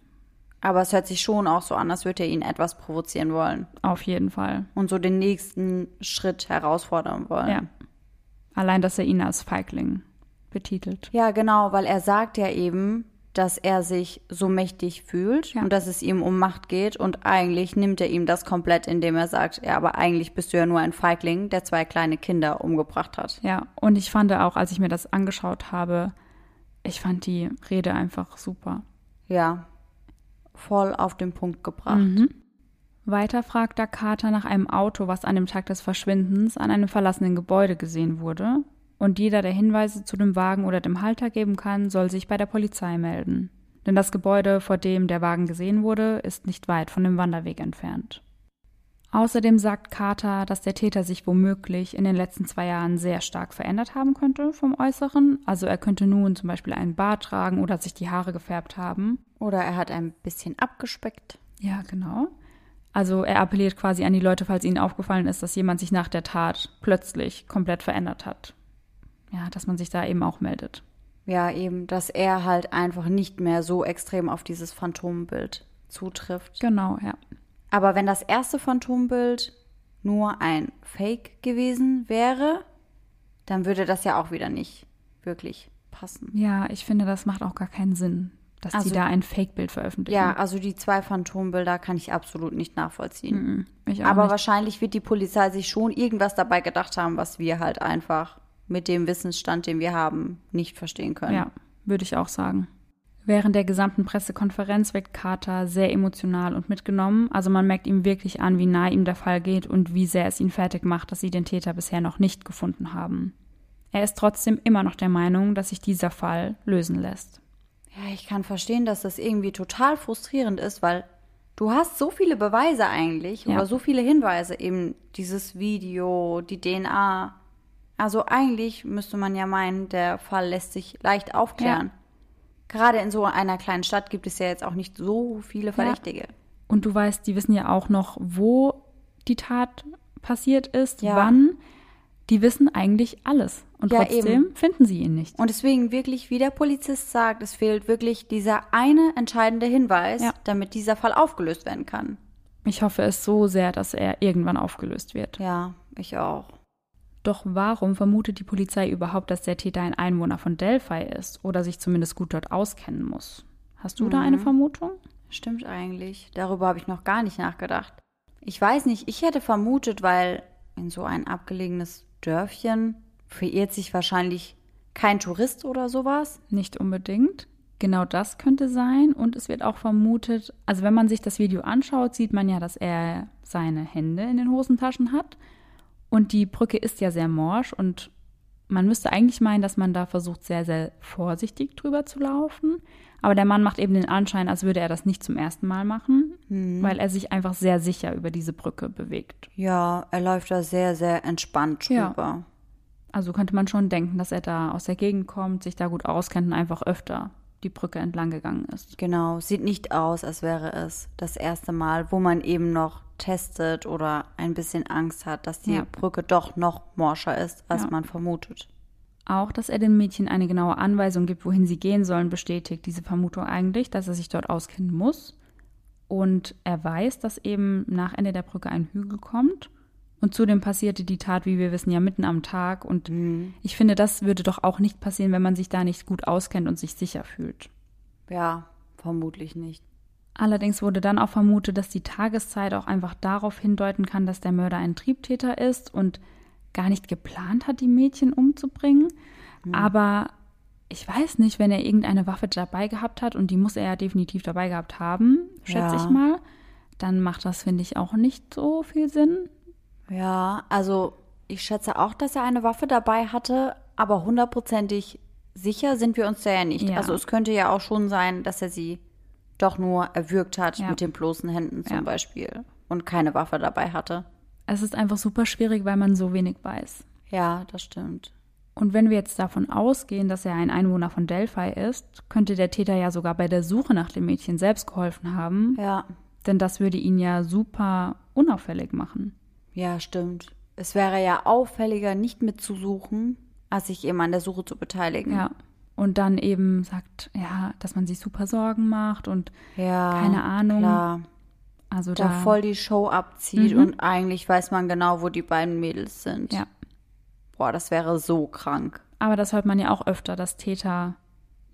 Aber es hört sich schon auch so an, als würde er ihn etwas provozieren wollen. Auf jeden Fall. Und so den nächsten Schritt herausfordern wollen. Ja. Allein, dass er ihn als Feigling betitelt. Ja, genau, weil er sagt ja eben, dass er sich so mächtig fühlt Ja. und dass es ihm um Macht geht und eigentlich nimmt er ihm das komplett, indem er sagt, ja, aber eigentlich bist du ja nur ein Feigling, der zwei kleine Kinder umgebracht hat. Ja, und ich fand auch, als ich mir das angeschaut habe, ich fand die Rede einfach super. Ja, voll auf den Punkt gebracht. Mhm. Weiter fragt da Carter nach einem Auto, was an dem Tag des Verschwindens an einem verlassenen Gebäude gesehen wurde. Und jeder, der Hinweise zu dem Wagen oder dem Halter geben kann, soll sich bei der Polizei melden. Denn das Gebäude, vor dem der Wagen gesehen wurde, ist nicht weit von dem Wanderweg entfernt. Außerdem sagt Carter, dass der Täter sich womöglich in den letzten zwei Jahren sehr stark verändert haben könnte vom Äußeren. Also er könnte nun zum Beispiel einen Bart tragen oder sich die Haare gefärbt haben. Oder er hat ein bisschen abgespeckt. Ja, genau. Also er appelliert quasi an die Leute, falls ihnen aufgefallen ist, dass jemand sich nach der Tat plötzlich komplett verändert hat. Ja, dass man sich da eben auch meldet. Ja, eben, dass er halt einfach nicht mehr so extrem auf dieses Phantombild zutrifft. Genau, ja. Aber wenn das erste Phantombild nur ein Fake gewesen wäre, dann würde das ja auch wieder nicht wirklich passen. Ja, ich finde, das macht auch gar keinen Sinn, dass Also- die da ein Fake-Bild veröffentlichen. Ja, also die zwei Phantombilder kann ich absolut nicht nachvollziehen. Ich auch Aber nicht. wahrscheinlich wird die Polizei sich schon irgendwas dabei gedacht haben, was wir halt einfach mit dem Wissensstand, den wir haben, nicht verstehen können. Ja, würde ich auch sagen. Während der gesamten Pressekonferenz wirkt Carter sehr emotional und mitgenommen. Also man merkt ihm wirklich an, wie nah ihm der Fall geht und wie sehr es ihn fertig macht, dass sie den Täter bisher noch nicht gefunden haben. Er ist trotzdem immer noch der Meinung, dass sich dieser Fall lösen lässt. Ja, ich kann verstehen, dass das irgendwie total frustrierend ist, weil du hast so viele Beweise eigentlich Ja. oder so viele Hinweise, eben dieses Video, die DNA. Also eigentlich müsste man ja meinen, der Fall lässt sich leicht aufklären. Gerade in so einer kleinen Stadt gibt es ja jetzt auch nicht so viele Verdächtige. Und du weißt, die wissen ja auch noch, wo die Tat passiert ist, Ja. wann. Die wissen eigentlich alles. Und Ja, trotzdem eben. finden sie ihn nicht. Und deswegen wirklich, wie der Polizist sagt, es fehlt wirklich dieser eine entscheidende Hinweis, Ja. damit dieser Fall aufgelöst werden kann. Ich hoffe es so sehr, dass er irgendwann aufgelöst wird. Ja, ich auch. Doch warum vermutet die Polizei überhaupt, dass der Täter ein Einwohner von Delphi ist oder sich zumindest gut dort auskennen muss? Hast du da eine Vermutung? Stimmt eigentlich. Darüber habe ich noch gar nicht nachgedacht. Ich weiß nicht, ich hätte vermutet, weil in so ein abgelegenes Dörfchen verirrt sich wahrscheinlich kein Tourist oder sowas. Nicht unbedingt. Genau das könnte sein. Und es wird auch vermutet, also wenn man sich das Video anschaut, sieht man ja, dass er seine Hände in den Hosentaschen hat. Und die Brücke ist ja sehr morsch und man müsste eigentlich meinen, dass man da versucht, sehr, sehr vorsichtig drüber zu laufen. Aber der Mann macht eben den Anschein, als würde er das nicht zum ersten Mal machen, weil er sich einfach sehr sicher über diese Brücke bewegt. Ja, er läuft da sehr, sehr entspannt Ja. drüber. Also könnte man schon denken, dass er da aus der Gegend kommt, sich da gut auskennt und einfach öfter die Brücke entlang gegangen ist. Genau, sieht nicht aus, als wäre es das erste Mal, wo man eben noch testet oder ein bisschen Angst hat, dass die Ja. Brücke doch noch morscher ist, als Ja. man vermutet. Auch, dass er den Mädchen eine genaue Anweisung gibt, wohin sie gehen sollen, bestätigt diese Vermutung eigentlich, dass er sich dort auskennen muss. Und er weiß, dass eben nach Ende der Brücke ein Hügel kommt. Und zudem passierte die Tat, wie wir wissen, ja mitten am Tag. Und ich finde, das würde doch auch nicht passieren, wenn man sich da nicht gut auskennt und sich sicher fühlt. Ja, vermutlich nicht. Allerdings wurde dann auch vermutet, dass die Tageszeit auch einfach darauf hindeuten kann, dass der Mörder ein Triebtäter ist und gar nicht geplant hat, die Mädchen umzubringen. Aber ich weiß nicht, wenn er irgendeine Waffe dabei gehabt hat, und die muss er ja definitiv dabei gehabt haben, schätze Ja. ich mal, dann macht das, finde ich, auch nicht so viel Sinn. Ja, also ich schätze auch, dass er eine Waffe dabei hatte, aber hundertprozentig sicher sind wir uns da ja nicht. Ja. Also es könnte ja auch schon sein, dass er sie doch nur erwürgt hat Ja. mit den bloßen Händen zum Ja. Beispiel und keine Waffe dabei hatte. Es ist einfach super schwierig, weil man so wenig weiß. Ja, das stimmt. Und wenn wir jetzt davon ausgehen, dass er ein Einwohner von Delphi ist, könnte der Täter ja sogar bei der Suche nach dem Mädchen selbst geholfen haben. Ja, Denn das würde ihn ja super unauffällig machen. Ja, stimmt. Es wäre ja auffälliger, nicht mitzusuchen, als sich eben an der Suche zu beteiligen. Ja. Und dann eben sagt, ja, dass man sich super Sorgen macht und ja keine Ahnung. Klar. also Da da. voll die Show abzieht Mhm. und eigentlich weiß man genau, wo die beiden Mädels sind. Ja. Boah, das wäre so krank. aber das hört man ja auch öfter, dass Täter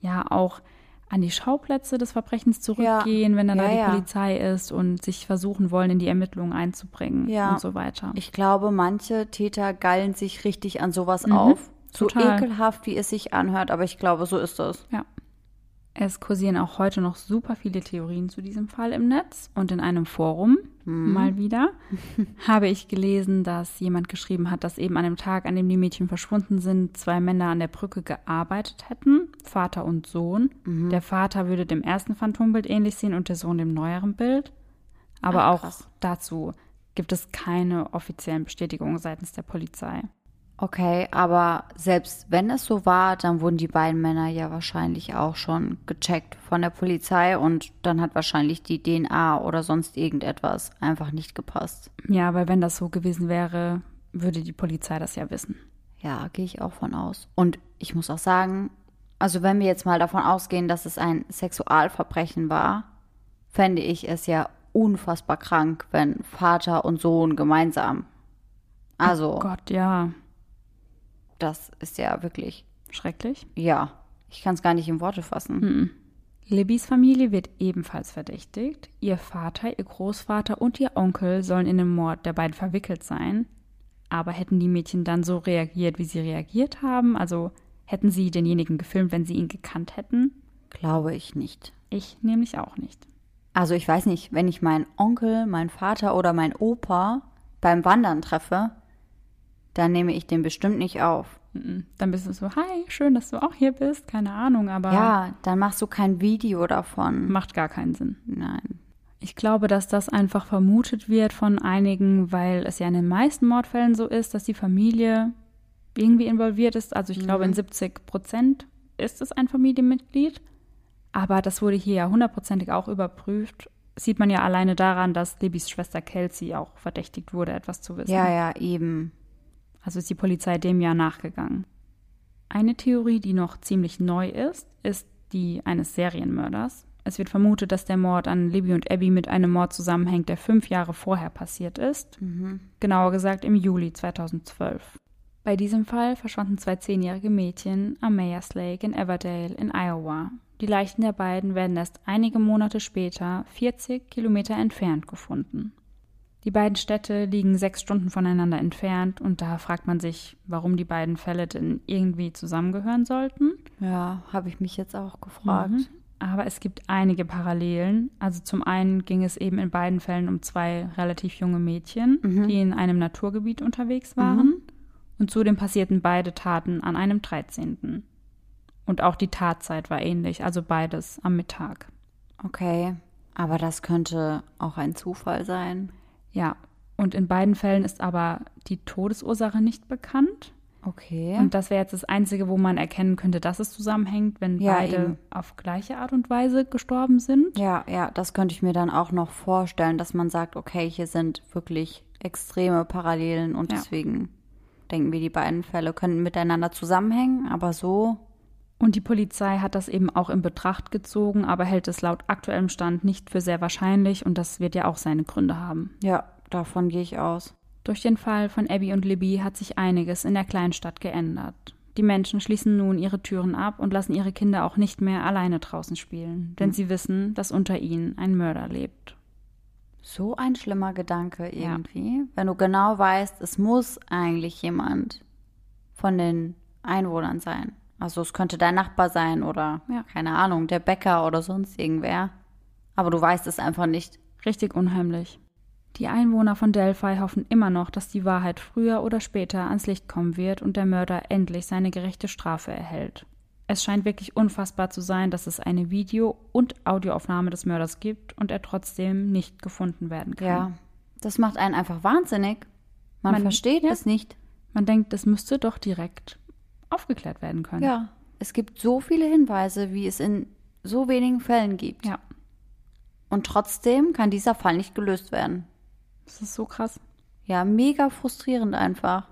ja auch an die Schauplätze des Verbrechens zurückgehen, ja. wenn dann ja, da die ja. Polizei ist und sich versuchen wollen, in die Ermittlungen einzubringen und so weiter. Ich glaube, manche Täter geilen sich richtig an sowas mhm, auf. So total. ekelhaft, wie es sich anhört, aber ich glaube, so ist das. Ja. Es kursieren auch heute noch super viele Theorien zu diesem Fall im Netz und in einem Forum, hm. mal wieder, [LAUGHS] habe ich gelesen, dass jemand geschrieben hat, dass eben an dem Tag, an dem die Mädchen verschwunden sind, zwei Männer an der Brücke gearbeitet hätten, Vater und Sohn. Mhm. Der Vater würde dem ersten Phantombild ähnlich sehen und der Sohn dem neueren Bild. Aber Ach, auch dazu gibt es keine offiziellen Bestätigungen seitens der Polizei. Okay, aber selbst wenn es so war, dann wurden die beiden Männer ja wahrscheinlich auch schon gecheckt von der Polizei und dann hat wahrscheinlich die DNA oder sonst irgendetwas einfach nicht gepasst. Ja, weil wenn das so gewesen wäre, würde die Polizei das ja wissen. Ja, gehe ich auch von aus. Und ich muss auch sagen, also wenn wir jetzt mal davon ausgehen, dass es ein Sexualverbrechen war, fände ich es ja unfassbar krank, wenn Vater und Sohn gemeinsam. Also. Oh Gott, ja das ist ja wirklich schrecklich. Ja, ich kann es gar nicht in Worte fassen. Mhm. Libbys Familie wird ebenfalls verdächtigt. Ihr Vater, ihr Großvater und ihr Onkel sollen in den Mord der beiden verwickelt sein. Aber hätten die Mädchen dann so reagiert, wie sie reagiert haben? Also hätten sie denjenigen gefilmt, wenn sie ihn gekannt hätten? Glaube ich nicht. Ich nämlich auch nicht. Also ich weiß nicht, wenn ich meinen Onkel, meinen Vater oder meinen Opa beim Wandern treffe, dann nehme ich den bestimmt nicht auf. Dann bist du so, hi, schön, dass du auch hier bist, keine Ahnung, aber. Ja, dann machst du kein Video davon. Macht gar keinen Sinn. Nein. Ich glaube, dass das einfach vermutet wird von einigen, weil es ja in den meisten Mordfällen so ist, dass die Familie irgendwie involviert ist. Also ich mhm. glaube, in 70 Prozent ist es ein Familienmitglied. Aber das wurde hier ja hundertprozentig auch überprüft. Sieht man ja alleine daran, dass Libbys Schwester Kelsey auch verdächtigt wurde, etwas zu wissen. Ja, ja, eben. Also ist die Polizei dem Jahr nachgegangen. Eine Theorie, die noch ziemlich neu ist, ist die eines Serienmörders. Es wird vermutet, dass der Mord an Libby und Abby mit einem Mord zusammenhängt, der fünf Jahre vorher passiert ist. Mhm. Genauer gesagt im Juli 2012. Bei diesem Fall verschwanden zwei zehnjährige Mädchen am Mayers Lake in Everdale in Iowa. Die Leichen der beiden werden erst einige Monate später 40 Kilometer entfernt gefunden. Die beiden Städte liegen sechs Stunden voneinander entfernt und da fragt man sich, warum die beiden Fälle denn irgendwie zusammengehören sollten. Ja, habe ich mich jetzt auch gefragt. Mhm. Aber es gibt einige Parallelen. Also zum einen ging es eben in beiden Fällen um zwei relativ junge Mädchen, mhm. die in einem Naturgebiet unterwegs waren. Mhm. Und zudem passierten beide Taten an einem 13. Und auch die Tatzeit war ähnlich, also beides am Mittag. Okay, aber das könnte auch ein Zufall sein. Ja, und in beiden Fällen ist aber die Todesursache nicht bekannt. Okay. Und das wäre jetzt das Einzige, wo man erkennen könnte, dass es zusammenhängt, wenn ja, beide eben. auf gleiche Art und Weise gestorben sind. Ja, ja, das könnte ich mir dann auch noch vorstellen, dass man sagt, okay, hier sind wirklich extreme Parallelen und ja. deswegen denken wir, die beiden Fälle könnten miteinander zusammenhängen, aber so. Und die Polizei hat das eben auch in Betracht gezogen, aber hält es laut aktuellem Stand nicht für sehr wahrscheinlich und das wird ja auch seine Gründe haben. Ja, davon gehe ich aus. Durch den Fall von Abby und Libby hat sich einiges in der Kleinstadt geändert. Die Menschen schließen nun ihre Türen ab und lassen ihre Kinder auch nicht mehr alleine draußen spielen, denn hm. sie wissen, dass unter ihnen ein Mörder lebt. So ein schlimmer Gedanke irgendwie, ja. wenn du genau weißt, es muss eigentlich jemand von den Einwohnern sein. Also es könnte dein Nachbar sein oder ja. keine Ahnung, der Bäcker oder sonst irgendwer. Aber du weißt es einfach nicht. Richtig unheimlich. Die Einwohner von Delphi hoffen immer noch, dass die Wahrheit früher oder später ans Licht kommen wird und der Mörder endlich seine gerechte Strafe erhält. Es scheint wirklich unfassbar zu sein, dass es eine Video- und Audioaufnahme des Mörders gibt und er trotzdem nicht gefunden werden kann. Ja, das macht einen einfach wahnsinnig. Man, Man versteht ja, es nicht. Man denkt, das müsste doch direkt aufgeklärt werden können. Ja, es gibt so viele Hinweise, wie es in so wenigen Fällen gibt. Ja. Und trotzdem kann dieser Fall nicht gelöst werden. Das ist so krass. Ja, mega frustrierend einfach.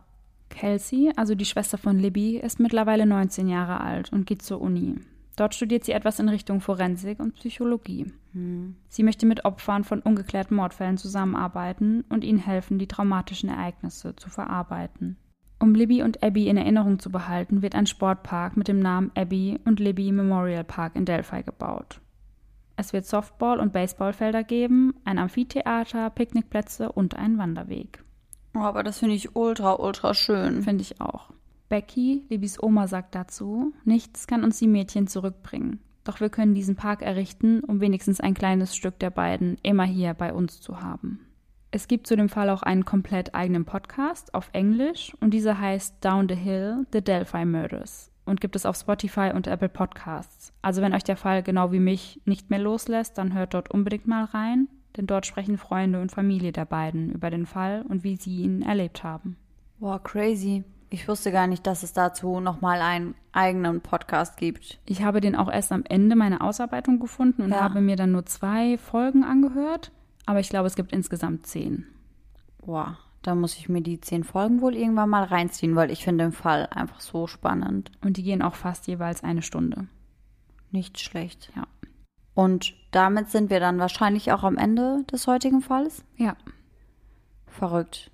Kelsey, also die Schwester von Libby, ist mittlerweile 19 Jahre alt und geht zur Uni. Dort studiert sie etwas in Richtung Forensik und Psychologie. Hm. Sie möchte mit Opfern von ungeklärten Mordfällen zusammenarbeiten und ihnen helfen, die traumatischen Ereignisse zu verarbeiten. Um Libby und Abby in Erinnerung zu behalten, wird ein Sportpark mit dem Namen Abby und Libby Memorial Park in Delphi gebaut. Es wird Softball- und Baseballfelder geben, ein Amphitheater, Picknickplätze und einen Wanderweg. Oh, aber das finde ich ultra, ultra schön. Finde ich auch. Becky, Libbys Oma, sagt dazu, nichts kann uns die Mädchen zurückbringen. Doch wir können diesen Park errichten, um wenigstens ein kleines Stück der beiden immer hier bei uns zu haben. Es gibt zu dem Fall auch einen komplett eigenen Podcast auf Englisch und dieser heißt Down the Hill, The Delphi Murders und gibt es auf Spotify und Apple Podcasts. Also wenn euch der Fall genau wie mich nicht mehr loslässt, dann hört dort unbedingt mal rein, denn dort sprechen Freunde und Familie der beiden über den Fall und wie sie ihn erlebt haben. Wow, crazy. Ich wusste gar nicht, dass es dazu nochmal einen eigenen Podcast gibt. Ich habe den auch erst am Ende meiner Ausarbeitung gefunden und Ja. habe mir dann nur zwei Folgen angehört, aber ich glaube, es gibt insgesamt zehn. Wow, da muss ich mir die zehn Folgen wohl irgendwann mal reinziehen, weil ich finde den Fall einfach so spannend. Und die gehen auch fast jeweils eine Stunde. Nicht schlecht. Ja. Und damit sind wir dann wahrscheinlich auch am Ende des heutigen Falls. Ja. Verrückt.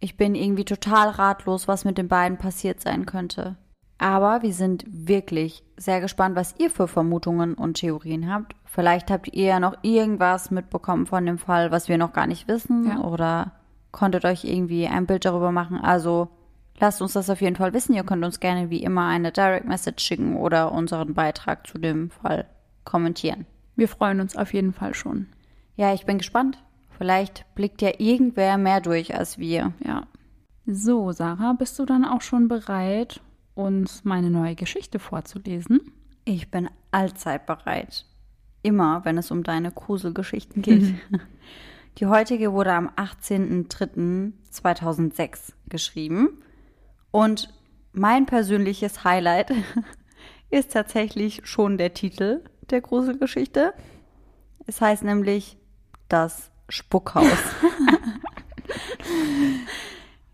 Ich bin irgendwie total ratlos, was mit den beiden passiert sein könnte. Aber wir sind wirklich sehr gespannt, was ihr für Vermutungen und Theorien habt. Vielleicht habt ihr ja noch irgendwas mitbekommen von dem Fall, was wir noch gar nicht wissen Ja. oder konntet euch irgendwie ein Bild darüber machen. Also lasst uns das auf jeden Fall wissen. Ihr könnt uns gerne wie immer eine Direct Message schicken oder unseren Beitrag zu dem Fall kommentieren. Wir freuen uns auf jeden Fall schon. Ja, ich bin gespannt. Vielleicht blickt ja irgendwer mehr durch als wir. Ja. So, Sarah, bist du dann auch schon bereit, uns meine neue Geschichte vorzulesen? Ich bin allzeit bereit. Immer, wenn es um deine Gruselgeschichten geht. [LAUGHS] Die heutige wurde am 18.03.2006 geschrieben. Und mein persönliches Highlight [LAUGHS] ist tatsächlich schon der Titel der Gruselgeschichte. Es heißt nämlich Das Spuckhaus. [LAUGHS]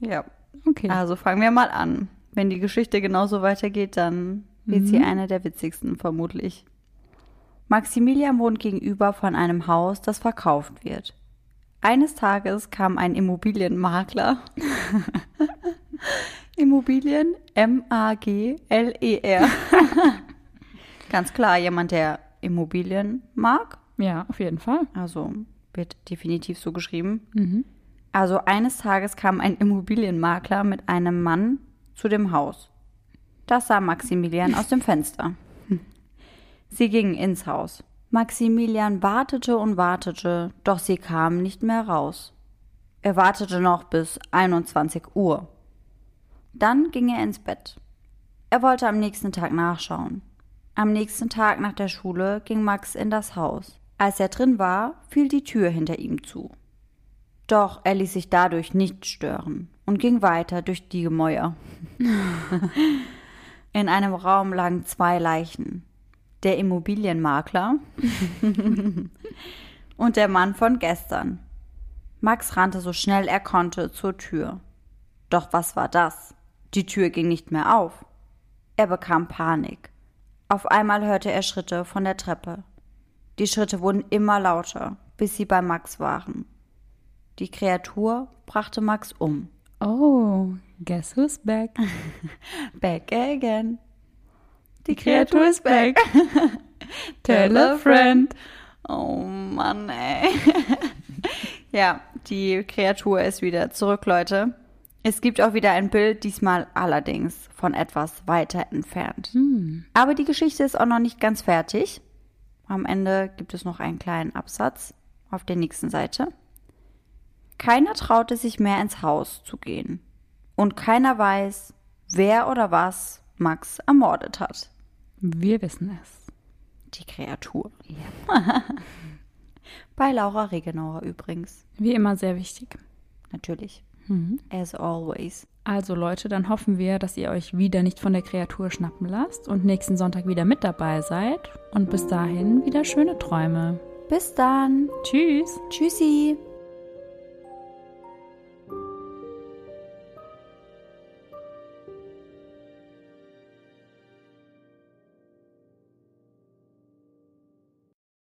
ja, Okay. also fangen wir mal an. Wenn die Geschichte genauso weitergeht, dann wird sie eine der witzigsten vermutlich. Maximilian wohnt gegenüber von einem Haus, das verkauft wird. Eines Tages kam ein Immobilienmakler. [LAUGHS] [LAUGHS] Immobilien M-A-G-L-E-R. Ganz klar, jemand, der Immobilien mag. ja, auf jeden Fall. Also wird definitiv so geschrieben. Mhm. Also eines Tages kam ein Immobilienmakler mit einem Mann zu dem Haus. Das sah Maximilian aus dem Fenster. [LAUGHS] Sie gingen ins Haus. Maximilian wartete und wartete, doch sie kamen nicht mehr raus. Er wartete noch bis 21 Uhr. Dann ging er ins Bett. Er wollte am nächsten Tag nachschauen. Am nächsten Tag nach der Schule ging Max in das Haus. Als er drin war, fiel die Tür hinter ihm zu. Doch er ließ sich dadurch nicht stören und ging weiter durch die Gemäuer. [LAUGHS] In einem Raum lagen zwei Leichen. Der Immobilienmakler [LAUGHS] und der Mann von gestern. Max rannte so schnell er konnte zur Tür. Doch was war das? Die Tür ging nicht mehr auf. Er bekam Panik. Auf einmal hörte er Schritte von der Treppe. Die Schritte wurden immer lauter, bis sie bei Max waren. Die Kreatur brachte Max um. Oh, guess who's back? [LAUGHS] Back again. Die Kreatur ist back. [LAUGHS] Tell a friend. Oh Mann, ey. [LAUGHS] ja, die Kreatur ist wieder zurück, Leute. Es gibt auch wieder ein Bild, diesmal allerdings von etwas weiter entfernt. Aber die Geschichte ist auch noch nicht ganz fertig. Am Ende gibt es noch einen kleinen Absatz auf der nächsten Seite. Keiner traute sich mehr ins Haus zu gehen. Und keiner weiß, wer oder was Max ermordet hat. Wir wissen es. Die Kreatur. [LAUGHS] Bei Laura Regenauer übrigens. Wie immer sehr wichtig. Natürlich. As always. Also Leute, dann hoffen wir, dass ihr euch wieder nicht von der Kreatur schnappen lasst und nächsten Sonntag wieder mit dabei seid. Und bis dahin wieder schöne Träume. Bis dann. Tschüss. Tschüssi.